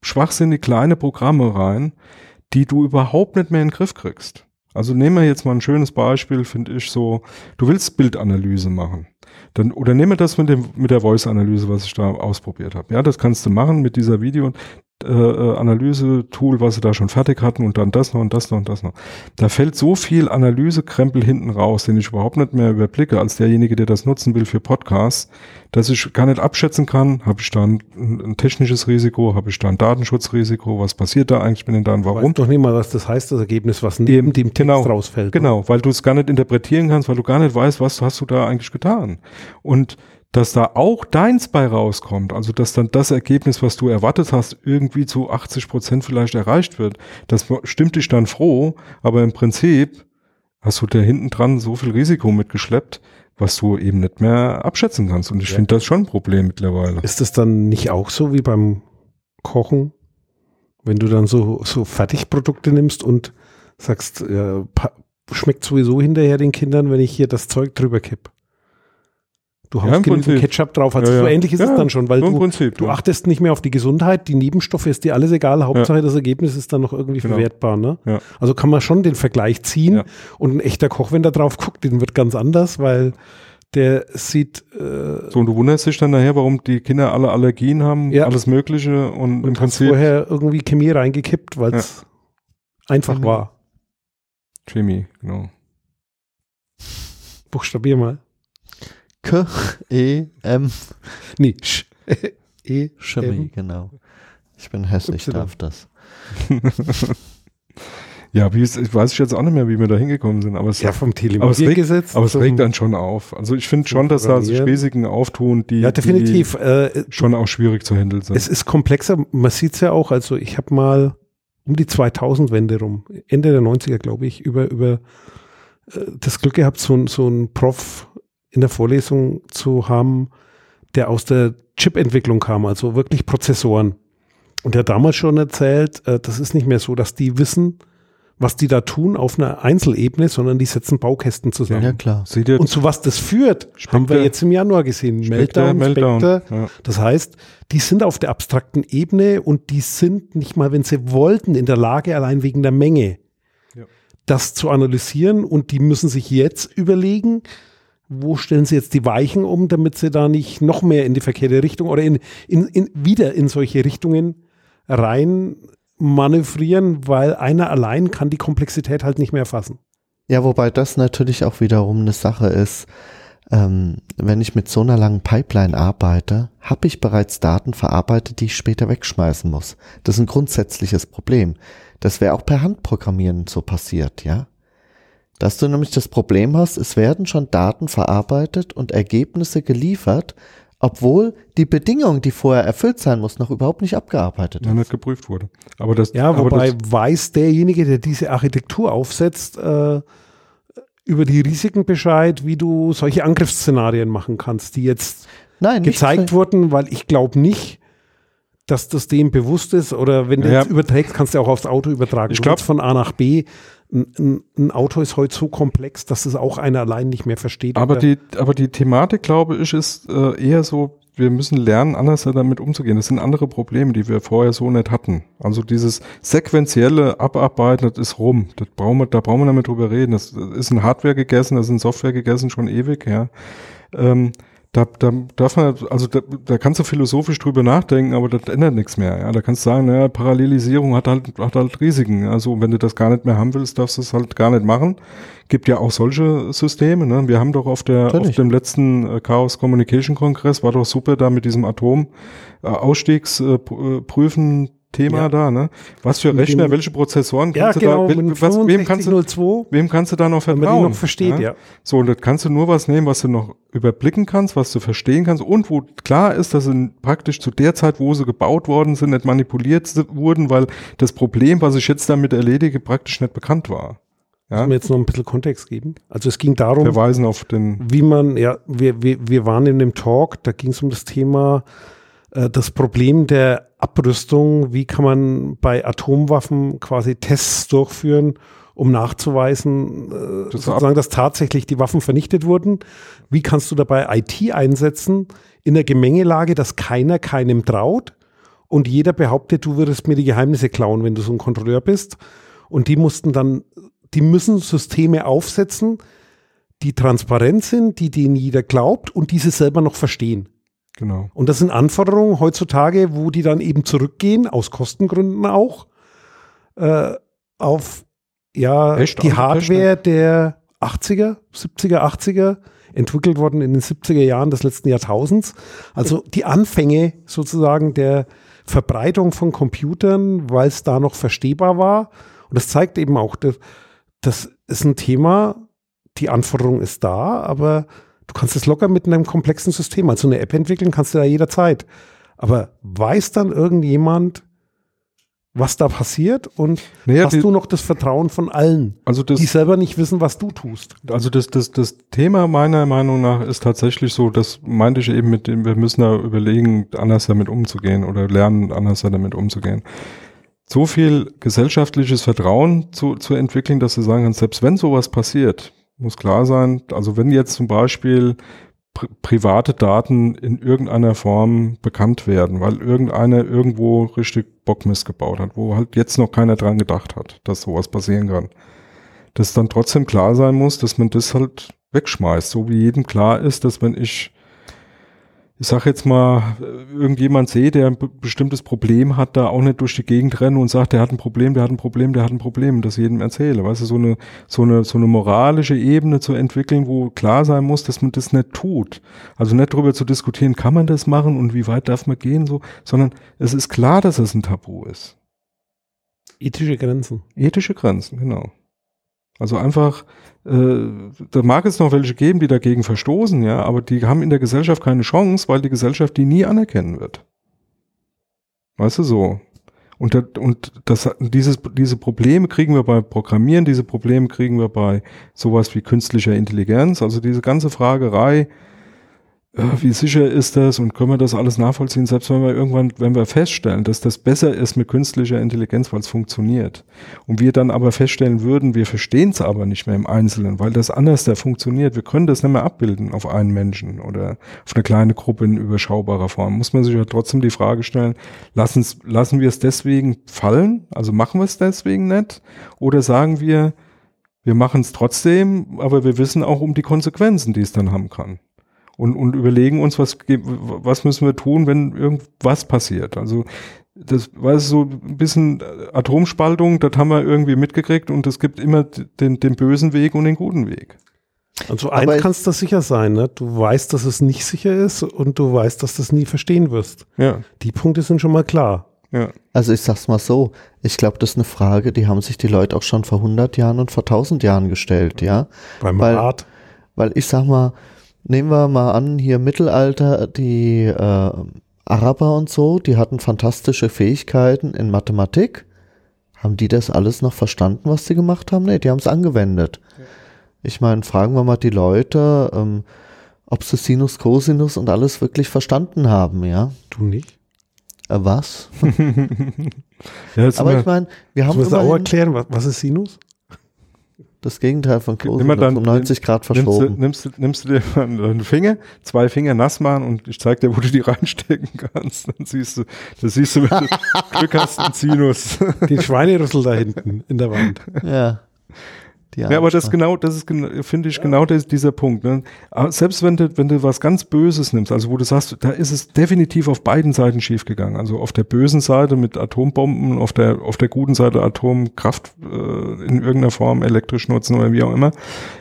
schwachsinnig kleine Programme rein, die du überhaupt nicht mehr in den Griff kriegst. Also nehmen wir jetzt mal ein schönes Beispiel, finde ich so, du willst Bildanalyse machen. Dann, oder nehmen wir das mit, dem, mit der Voice-Analyse, was ich da ausprobiert habe. Ja, das kannst du machen mit dieser Video. Äh, äh, Analyse-Tool, was sie da schon fertig hatten und dann das noch und das noch und das noch. Da fällt so viel Analysekrempel hinten raus, den ich überhaupt nicht mehr überblicke, als derjenige, der das nutzen will für Podcasts, dass ich gar nicht abschätzen kann, habe ich da ein, ein technisches Risiko, habe ich da ein Datenschutzrisiko, was passiert da eigentlich mit den Daten, Warum? warum? Weiß doch nicht mal, was das heißt, das Ergebnis, was neben Eben, dem Text genau, rausfällt. Genau, weil du es gar nicht interpretieren kannst, weil du gar nicht weißt, was hast du da eigentlich getan. Und dass da auch deins bei rauskommt, also dass dann das Ergebnis, was du erwartet hast, irgendwie zu 80 Prozent vielleicht erreicht wird, das stimmt dich dann froh, aber im Prinzip hast du da hinten dran so viel Risiko mitgeschleppt, was du eben nicht mehr abschätzen kannst. Und ich Ja. finde das schon ein Problem mittlerweile. Ist das dann nicht auch so wie beim Kochen, wenn du dann so, so Fertigprodukte nimmst und sagst, äh, schmeckt sowieso hinterher den Kindern, wenn ich hier das Zeug drüber kipp? Du Ja, haust im genügend Prinzip. Ketchup drauf, also Ja, so ja. ähnlich ist Ja, es dann schon, weil so im du, Prinzip, du ja. achtest nicht mehr auf die Gesundheit, die Nebenstoffe ist dir alles egal, Hauptsache das Ergebnis ist dann noch irgendwie Genau. verwertbar. Ne? Ja. Also kann man schon den Vergleich ziehen Ja. und ein echter Koch, wenn der drauf guckt, den wird ganz anders, weil der sieht äh, So, und du wunderst dich dann nachher, warum die Kinder alle Allergien haben, Ja. alles Mögliche und, im und hat Prinzip vorher irgendwie Chemie reingekippt, weil es einfach Mhm. war. Chemie, genau. Buchstabier mal. K, E, M, Nee, Sch, E, M. genau. Ich bin hässlich, Y. darf das. Ja, wie es, ich weiß jetzt auch nicht mehr, wie wir da hingekommen sind, aber es, Ja, vom Telemetriegesetz. aber es regt dann schon auf. Also ich finde schon, dass da sich Programmieren. Risiken auftun, die, Ja, definitiv. Äh, die schon auch schwierig zu handeln sind. es ist komplexer. Man sieht es ja auch. Also ich habe mal um die 2000-Wende rum, Ende der 90er, glaube ich, über, über äh, das Glück gehabt, so, ein- so einen Prof in der Vorlesung zu haben, der aus der Chip-Entwicklung kam, also wirklich Prozessoren. Und der hat damals schon erzählt, äh, das ist nicht mehr so, dass die wissen, was die da tun auf einer Einzelebene, sondern die setzen Baukästen zusammen. Ja, klar. Und zu was das führt, haben wir jetzt im Januar gesehen. Spectre, Meltdown, Spectre. Ja. Das heißt, die sind auf der abstrakten Ebene und die sind nicht mal, wenn sie wollten, in der Lage, allein wegen der Menge, Ja. das zu analysieren. Und die müssen sich jetzt überlegen, wo stellen sie jetzt die Weichen um, damit sie da nicht noch mehr in die verkehrte Richtung oder in, in, in, wieder in solche Richtungen rein manövrieren, weil einer allein kann die Komplexität halt nicht mehr fassen. Ja, wobei das natürlich auch wiederum eine Sache ist. Ähm, wenn ich mit so einer langen Pipeline arbeite, habe ich bereits Daten verarbeitet, die ich später wegschmeißen muss. Das ist ein grundsätzliches Problem. Das wäre auch per Handprogrammieren so passiert, ja. Dass du nämlich das Problem hast, es werden schon Daten verarbeitet und Ergebnisse geliefert, obwohl die Bedingung, die vorher erfüllt sein muss, noch überhaupt nicht abgearbeitet ja, ist. nicht geprüft wurde. Aber das, Ja, aber wobei das, weiß derjenige, der diese Architektur aufsetzt, äh, über die Risiken Bescheid, wie du solche Angriffsszenarien machen kannst, die jetzt Nein, gezeigt wurden, weil ich glaube nicht, dass das dem bewusst ist. Oder wenn du Ja. jetzt überträgst, kannst du auch aufs Auto übertragen. Ich Du glaub- willst von A nach B. Ein, ein, ein Auto ist heute so komplex, dass es auch einer allein nicht mehr versteht. aber die, aber die Thematik, glaube ich, ist äh, eher so, wir müssen lernen, anders damit umzugehen. Das sind andere Probleme, die wir vorher so nicht hatten. Also dieses sequentielle Abarbeiten, das ist rum. Das brauchen wir, da brauchen wir mehr drüber reden. Das ist in Hardware gegessen, das ist in Software gegessen, schon ewig, ja. Ähm, da, da darf man, also da, da kannst du philosophisch drüber nachdenken, aber das ändert nichts mehr. Ja, da kannst du sagen, naja, Parallelisierung hat halt, hat halt Risiken. Also wenn du das gar nicht mehr haben willst, darfst du es halt gar nicht machen. Gibt ja auch solche Systeme. Ne? Wir haben doch auf der auf Natürlich. dem letzten äh, Chaos Communication Kongress war doch super da mit diesem Atom äh, Ausstiegsprüfen. Äh, Prüfen. Thema Ja. da, ne? Was für Mit Rechner, welche Prozessoren Ja, kannst genau, du da, mit was, wem kannst du, 6502, wem kannst du da noch vertrauen? die noch versteht, ja. So, und das kannst du nur was nehmen, was du noch überblicken kannst, was du verstehen kannst und wo klar ist, dass sie praktisch zu der Zeit, wo sie gebaut worden sind, nicht manipuliert wurden, weil das Problem, was ich jetzt damit erledige, praktisch nicht bekannt war. Ja? Müssen wir jetzt noch ein bisschen Kontext geben. Also es ging darum, Verweisen auf den, wie man, ja, wir, wir, wir waren in dem Talk, da ging es um das Thema, das Problem der Abrüstung, wie kann man bei Atomwaffen quasi Tests durchführen, um nachzuweisen, äh, Das sozusagen, dass tatsächlich die Waffen vernichtet wurden. Wie kannst du dabei IT einsetzen in der Gemengelage, dass keiner keinem traut und jeder behauptet, du würdest mir die Geheimnisse klauen, wenn du so ein Kontrolleur bist. Und die mussten dann, die müssen Systeme aufsetzen, die transparent sind, die denen jeder glaubt und diese selber noch verstehen. Genau. Und das sind Anforderungen heutzutage, wo die dann eben zurückgehen, aus Kostengründen auch, äh, auf ja, Echt? die Hardware der 80er, 70er, 80er, entwickelt worden in den 70er Jahren des letzten Jahrtausends. Also die Anfänge sozusagen der Verbreitung von Computern, weil es da noch verstehbar war. Und das zeigt eben auch, dass, das ist ein Thema, die Anforderung ist da, aber du kannst es locker mit einem komplexen System, also eine App entwickeln kannst du da jederzeit. Aber weiß dann irgendjemand, was da passiert und Naja, hast die, du noch das Vertrauen von allen, also das, die selber nicht wissen, was du tust? Also das, das, das Thema meiner Meinung nach ist tatsächlich so, das meinte ich eben mit dem, wir müssen da überlegen, anders damit umzugehen oder lernen, anders damit umzugehen. So viel gesellschaftliches Vertrauen zu, zu entwickeln, dass du sagen kannst, selbst wenn sowas passiert, muss klar sein, also wenn jetzt zum Beispiel pri private Daten in irgendeiner Form bekannt werden, weil irgendeiner irgendwo richtig Bockmist gebaut hat, wo halt jetzt noch keiner dran gedacht hat, dass sowas passieren kann dass dann trotzdem klar sein muss, dass man das halt wegschmeißt. So wie jedem klar ist, dass wenn ich, ich sag jetzt mal, irgendjemand sehe, der ein be- bestimmtes Problem hat, da auch nicht durch die Gegend rennen und sagt, der hat ein Problem, der hat ein Problem, der hat ein Problem und das jedem erzähle. Weißt du, so eine, so eine, so eine moralische Ebene zu entwickeln, wo klar sein muss, dass man das nicht tut. Also nicht darüber zu diskutieren, kann man das machen und wie weit darf man gehen, so, sondern es ist klar, dass es ein Tabu ist. Ethische Grenzen. Ethische Grenzen, genau. Also einfach, äh, da mag es noch welche geben, die dagegen verstoßen, ja, aber die haben in der Gesellschaft keine Chance, weil die Gesellschaft die nie anerkennen wird. Weißt du so? Und, das, und das, dieses, diese Probleme kriegen wir bei Programmieren, diese Probleme kriegen wir bei sowas wie künstlicher Intelligenz, also diese ganze Fragerei, wie sicher ist das und können wir das alles nachvollziehen, selbst wenn wir irgendwann, wenn wir feststellen, dass das besser ist mit künstlicher Intelligenz, weil es funktioniert. Und wir dann aber feststellen würden, wir verstehen es aber nicht mehr im Einzelnen, weil das anders da funktioniert. Wir können das nicht mehr abbilden auf einen Menschen oder auf eine kleine Gruppe in überschaubarer Form. Muss man sich ja trotzdem die Frage stellen, lassen's, lassen wir es deswegen fallen? Also machen wir es deswegen nicht? Oder sagen wir, wir machen es trotzdem, aber wir wissen auch um die Konsequenzen, die es dann haben kann und, und überlegen uns, was, was müssen wir tun, wenn irgendwas passiert. Also das war so ein bisschen Atomspaltung, das haben wir irgendwie mitgekriegt und es gibt immer den, den bösen Weg und den guten Weg. Also eins kannst du sicher sein, ne? du weißt, dass es nicht sicher ist und du weißt, dass du es nie verstehen wirst. Ja, Die Punkte sind schon mal klar. ja. Also ich sag's mal so, ich glaube, das ist eine Frage, die haben sich die Leute auch schon vor 100 Jahren und vor 1000 Jahren gestellt, ja. Beim Weil- Rat. Weil ich sag mal, nehmen wir mal an, hier Mittelalter, die äh, Araber und so, die hatten fantastische Fähigkeiten in Mathematik. Haben die das alles noch verstanden, was sie gemacht haben? Nee, die haben es angewendet. Ich meine, fragen wir mal die Leute, ähm, ob sie Sinus, Cosinus und alles wirklich verstanden haben, ja? Du nicht? Äh, was? ja Aber ich meine, wir haben Musst du auch immerhin erklären, was, was ist Sinus? Das Gegenteil von Nimm mal Cosinus dann- um 90 Grad nimmst, du, verschoben. nimmst, du- nimmst du dir einen Finger, zwei Finger nass machen und ich zeig dir, wo du die reinstecken kannst. Dann siehst du, das siehst du, wenn du Glück hast, einen Sinus. Den Schweinerüssel da hinten in der Wand. Ja. Ja, aber das genau, das ist, finde ich, genau das, dieser Punkt. Ne? Selbst wenn du, wenn du was ganz Böses nimmst, also wo du sagst, da ist es definitiv auf beiden Seiten schiefgegangen. Also auf der bösen Seite mit Atombomben, auf der, auf der guten Seite Atomkraft äh, in irgendeiner Form elektrisch nutzen oder wie auch immer.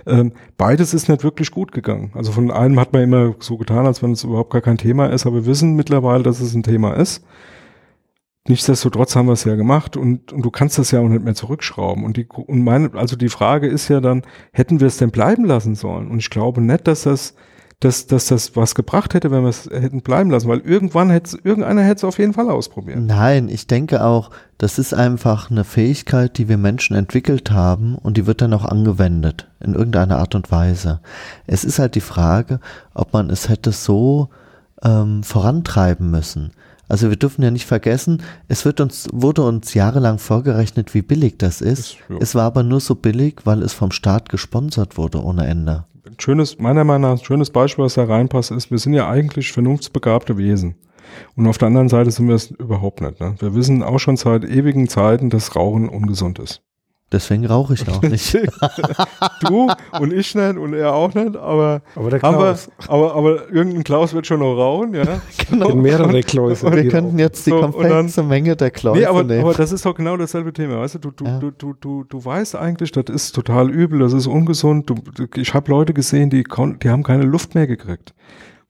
Ähm, beides ist nicht wirklich gut gegangen. Also von einem hat man immer so getan, als wenn es überhaupt gar kein Thema ist, aber wir wissen mittlerweile, dass es ein Thema ist. Nichtsdestotrotz haben wir es ja gemacht und, und du kannst das ja auch nicht mehr zurückschrauben. Und die, und meine, also die Frage ist ja dann, hätten wir es denn bleiben lassen sollen? Und ich glaube nicht, dass das, dass, dass das was gebracht hätte, wenn wir es hätten bleiben lassen, weil irgendwann hätte irgendeiner hätte es auf jeden Fall ausprobiert. Nein, ich denke auch, das ist einfach eine Fähigkeit, die wir Menschen entwickelt haben und die wird dann auch angewendet in irgendeiner Art und Weise. Es ist halt die Frage, ob man es hätte so ähm, vorantreiben müssen. Also wir dürfen ja nicht vergessen, es wird uns, wurde uns jahrelang vorgerechnet, wie billig das ist. Ist, ja. Es war aber nur so billig, weil es vom Staat gesponsert wurde ohne Ende. Ein schönes, meiner Meinung nach, ein schönes Beispiel, was da reinpasst, ist, wir sind ja eigentlich vernunftsbegabte Wesen. Und auf der anderen Seite sind wir es überhaupt nicht. Ne? Wir wissen auch schon seit ewigen Zeiten, dass Rauchen ungesund ist. Deswegen rauche ich auch nicht. du und ich nicht und er auch nicht, aber, Aber der Klaus. aber, aber irgendein Klaus wird schon noch rauchen, ja. In mehrere Kläuse. Wir könnten jetzt die So, komplette Menge der Kläuse Nee, aber, nehmen. aber das ist doch genau dasselbe Thema, weißt du, du, du, Ja. du, du, du, du weißt eigentlich, das ist total übel, das ist ungesund. Du, ich habe Leute gesehen, die, die haben keine Luft mehr gekriegt.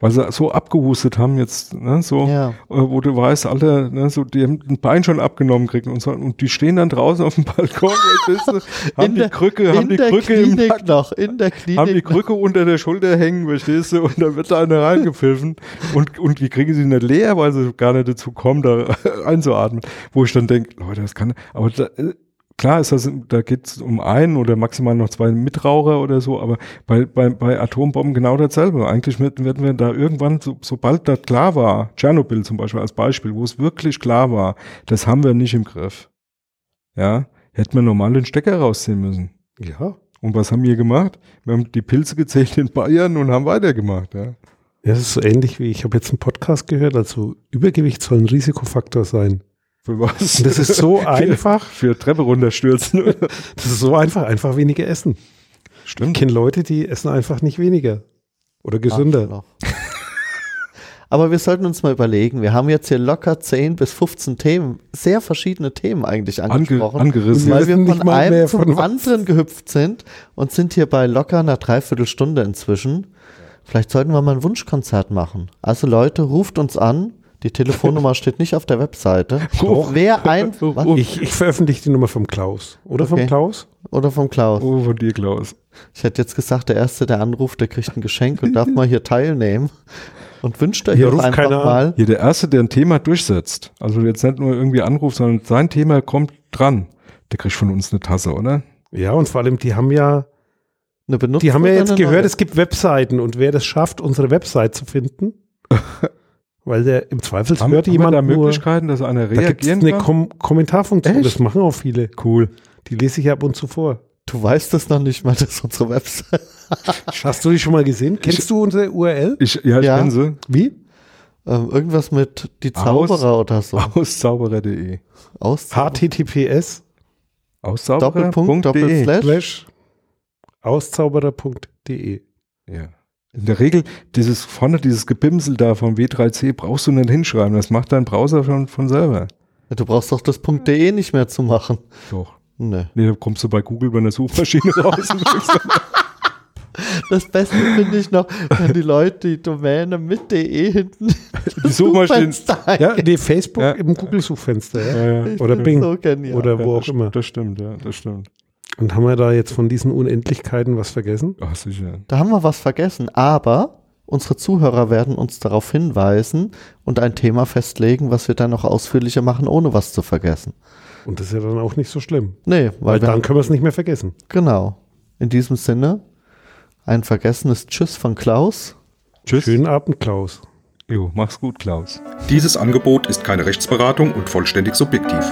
Weil sie so abgehustet haben jetzt, ne, so, Ja. äh, wo du weißt, alle, ne, so, die haben ein Bein schon abgenommen gekriegt und so, und die stehen dann draußen auf dem Balkon, weißt du, haben In die der- Krücke, haben die der Krücke im Klinik Nacken, noch, in der Klinik haben die noch. Krücke unter der Schulter hängen, verstehst du, und dann wird da einer reingepfiffen und, und die kriegen sie nicht leer, weil sie gar nicht dazu kommen, da einzuatmen. Wo ich dann denke, Leute, das kann, aber da, äh, klar ist das, da geht es um einen oder maximal noch zwei Mitraucher oder so, aber bei, bei, bei Atombomben genau dasselbe. Eigentlich werden wir da irgendwann, so, sobald das klar war, Tschernobyl zum Beispiel als Beispiel, wo es wirklich klar war, das haben wir nicht im Griff. Ja, hätten wir normal den Stecker rausziehen müssen. Ja. Und was haben wir gemacht? Wir haben die Pilze gezählt in Bayern und haben weitergemacht. Ja. Ja, das ist so ähnlich wie, ich habe jetzt einen Podcast gehört, also Übergewicht soll ein Risikofaktor sein. Für was? Das ist so einfach, Für Treppe runterstürzen. das ist so einfach, einfach weniger essen. Ich Stimmt. kenne Leute, die essen einfach nicht weniger. Oder gesünder. Arschloch. Aber wir sollten uns mal überlegen, wir haben jetzt hier locker 10 bis 15 Themen, sehr verschiedene Themen eigentlich Ange angesprochen. angerissen. Wir weil wir nicht von einem mehr zum von was. anderen gehüpft sind und sind hier bei locker einer Dreiviertelstunde inzwischen. Vielleicht sollten wir mal ein Wunschkonzert machen. Also Leute, ruft uns an. Die Telefonnummer steht nicht auf der Webseite. Doch. Wer ein was? Ich, ich veröffentliche die Nummer vom Klaus. Oder vom Okay. Klaus? oder vom Klaus. Oh, von dir, Klaus. Ich hätte jetzt gesagt, der Erste, der anruft, der kriegt ein Geschenk und darf mal hier teilnehmen. Und wünscht euch Hier einfach keiner an. mal. Hier der Erste, der ein Thema durchsetzt. Also jetzt nicht nur irgendwie anruft, sondern sein Thema kommt dran. Der kriegt von uns eine Tasse, oder? Ja, und vor allem, die haben ja, Eine Benutzer die haben ja jetzt gehört, neue? es gibt Webseiten und wer das schafft, unsere Website zu finden, weil der im Zweifel Haben, hört haben jemand da nur, Möglichkeiten, dass einer da gibt es reagieren eine? Kom Kommentarfunktion, Echt? das machen auch viele. Cool. Die lese ich ab und zu vor. Du weißt das noch nicht mal, das ist unsere Website. Hast du die schon mal gesehen? Kennst du unsere URL? Ich, ja, ich Ja. kenne sie. Wie? Ähm, irgendwas mit die Aus- Zauberer oder so. Aus zauberer.de. Aus https Aus Doppelpunkt, slash auszauberer.de. Ja. In der Regel, dieses vorne, dieses Gebimsel da vom W3C brauchst du nicht hinschreiben. Das macht dein Browser schon von selber. Du brauchst doch das .de nicht mehr zu machen. Doch. Nee. Nee, da kommst du bei Google bei einer Suchmaschine raus. Das Beste finde ich noch, wenn die Leute die Domäne mit de hinten Die Suchmaschinen. Ja, nee, Facebook Ja. im Google-Suchfenster. Ja. Ja, ja. Oder Bing. So. Oder wo Ja, auch das, immer. Das stimmt, ja, das stimmt. Und haben wir da jetzt von diesen Unendlichkeiten was vergessen? Ach, sicher. Da haben wir was vergessen, aber unsere Zuhörer werden uns darauf hinweisen und ein Thema festlegen, was wir dann noch ausführlicher machen, ohne was zu vergessen. Und das ist ja dann auch nicht so schlimm. Nee, weil, Weil dann können wir es nicht mehr vergessen. genau. In diesem Sinne, ein vergessenes Tschüss von Klaus. Tschüss. Schönen Abend, Klaus. Jo, mach's gut, Klaus. Dieses Angebot ist keine Rechtsberatung und vollständig subjektiv.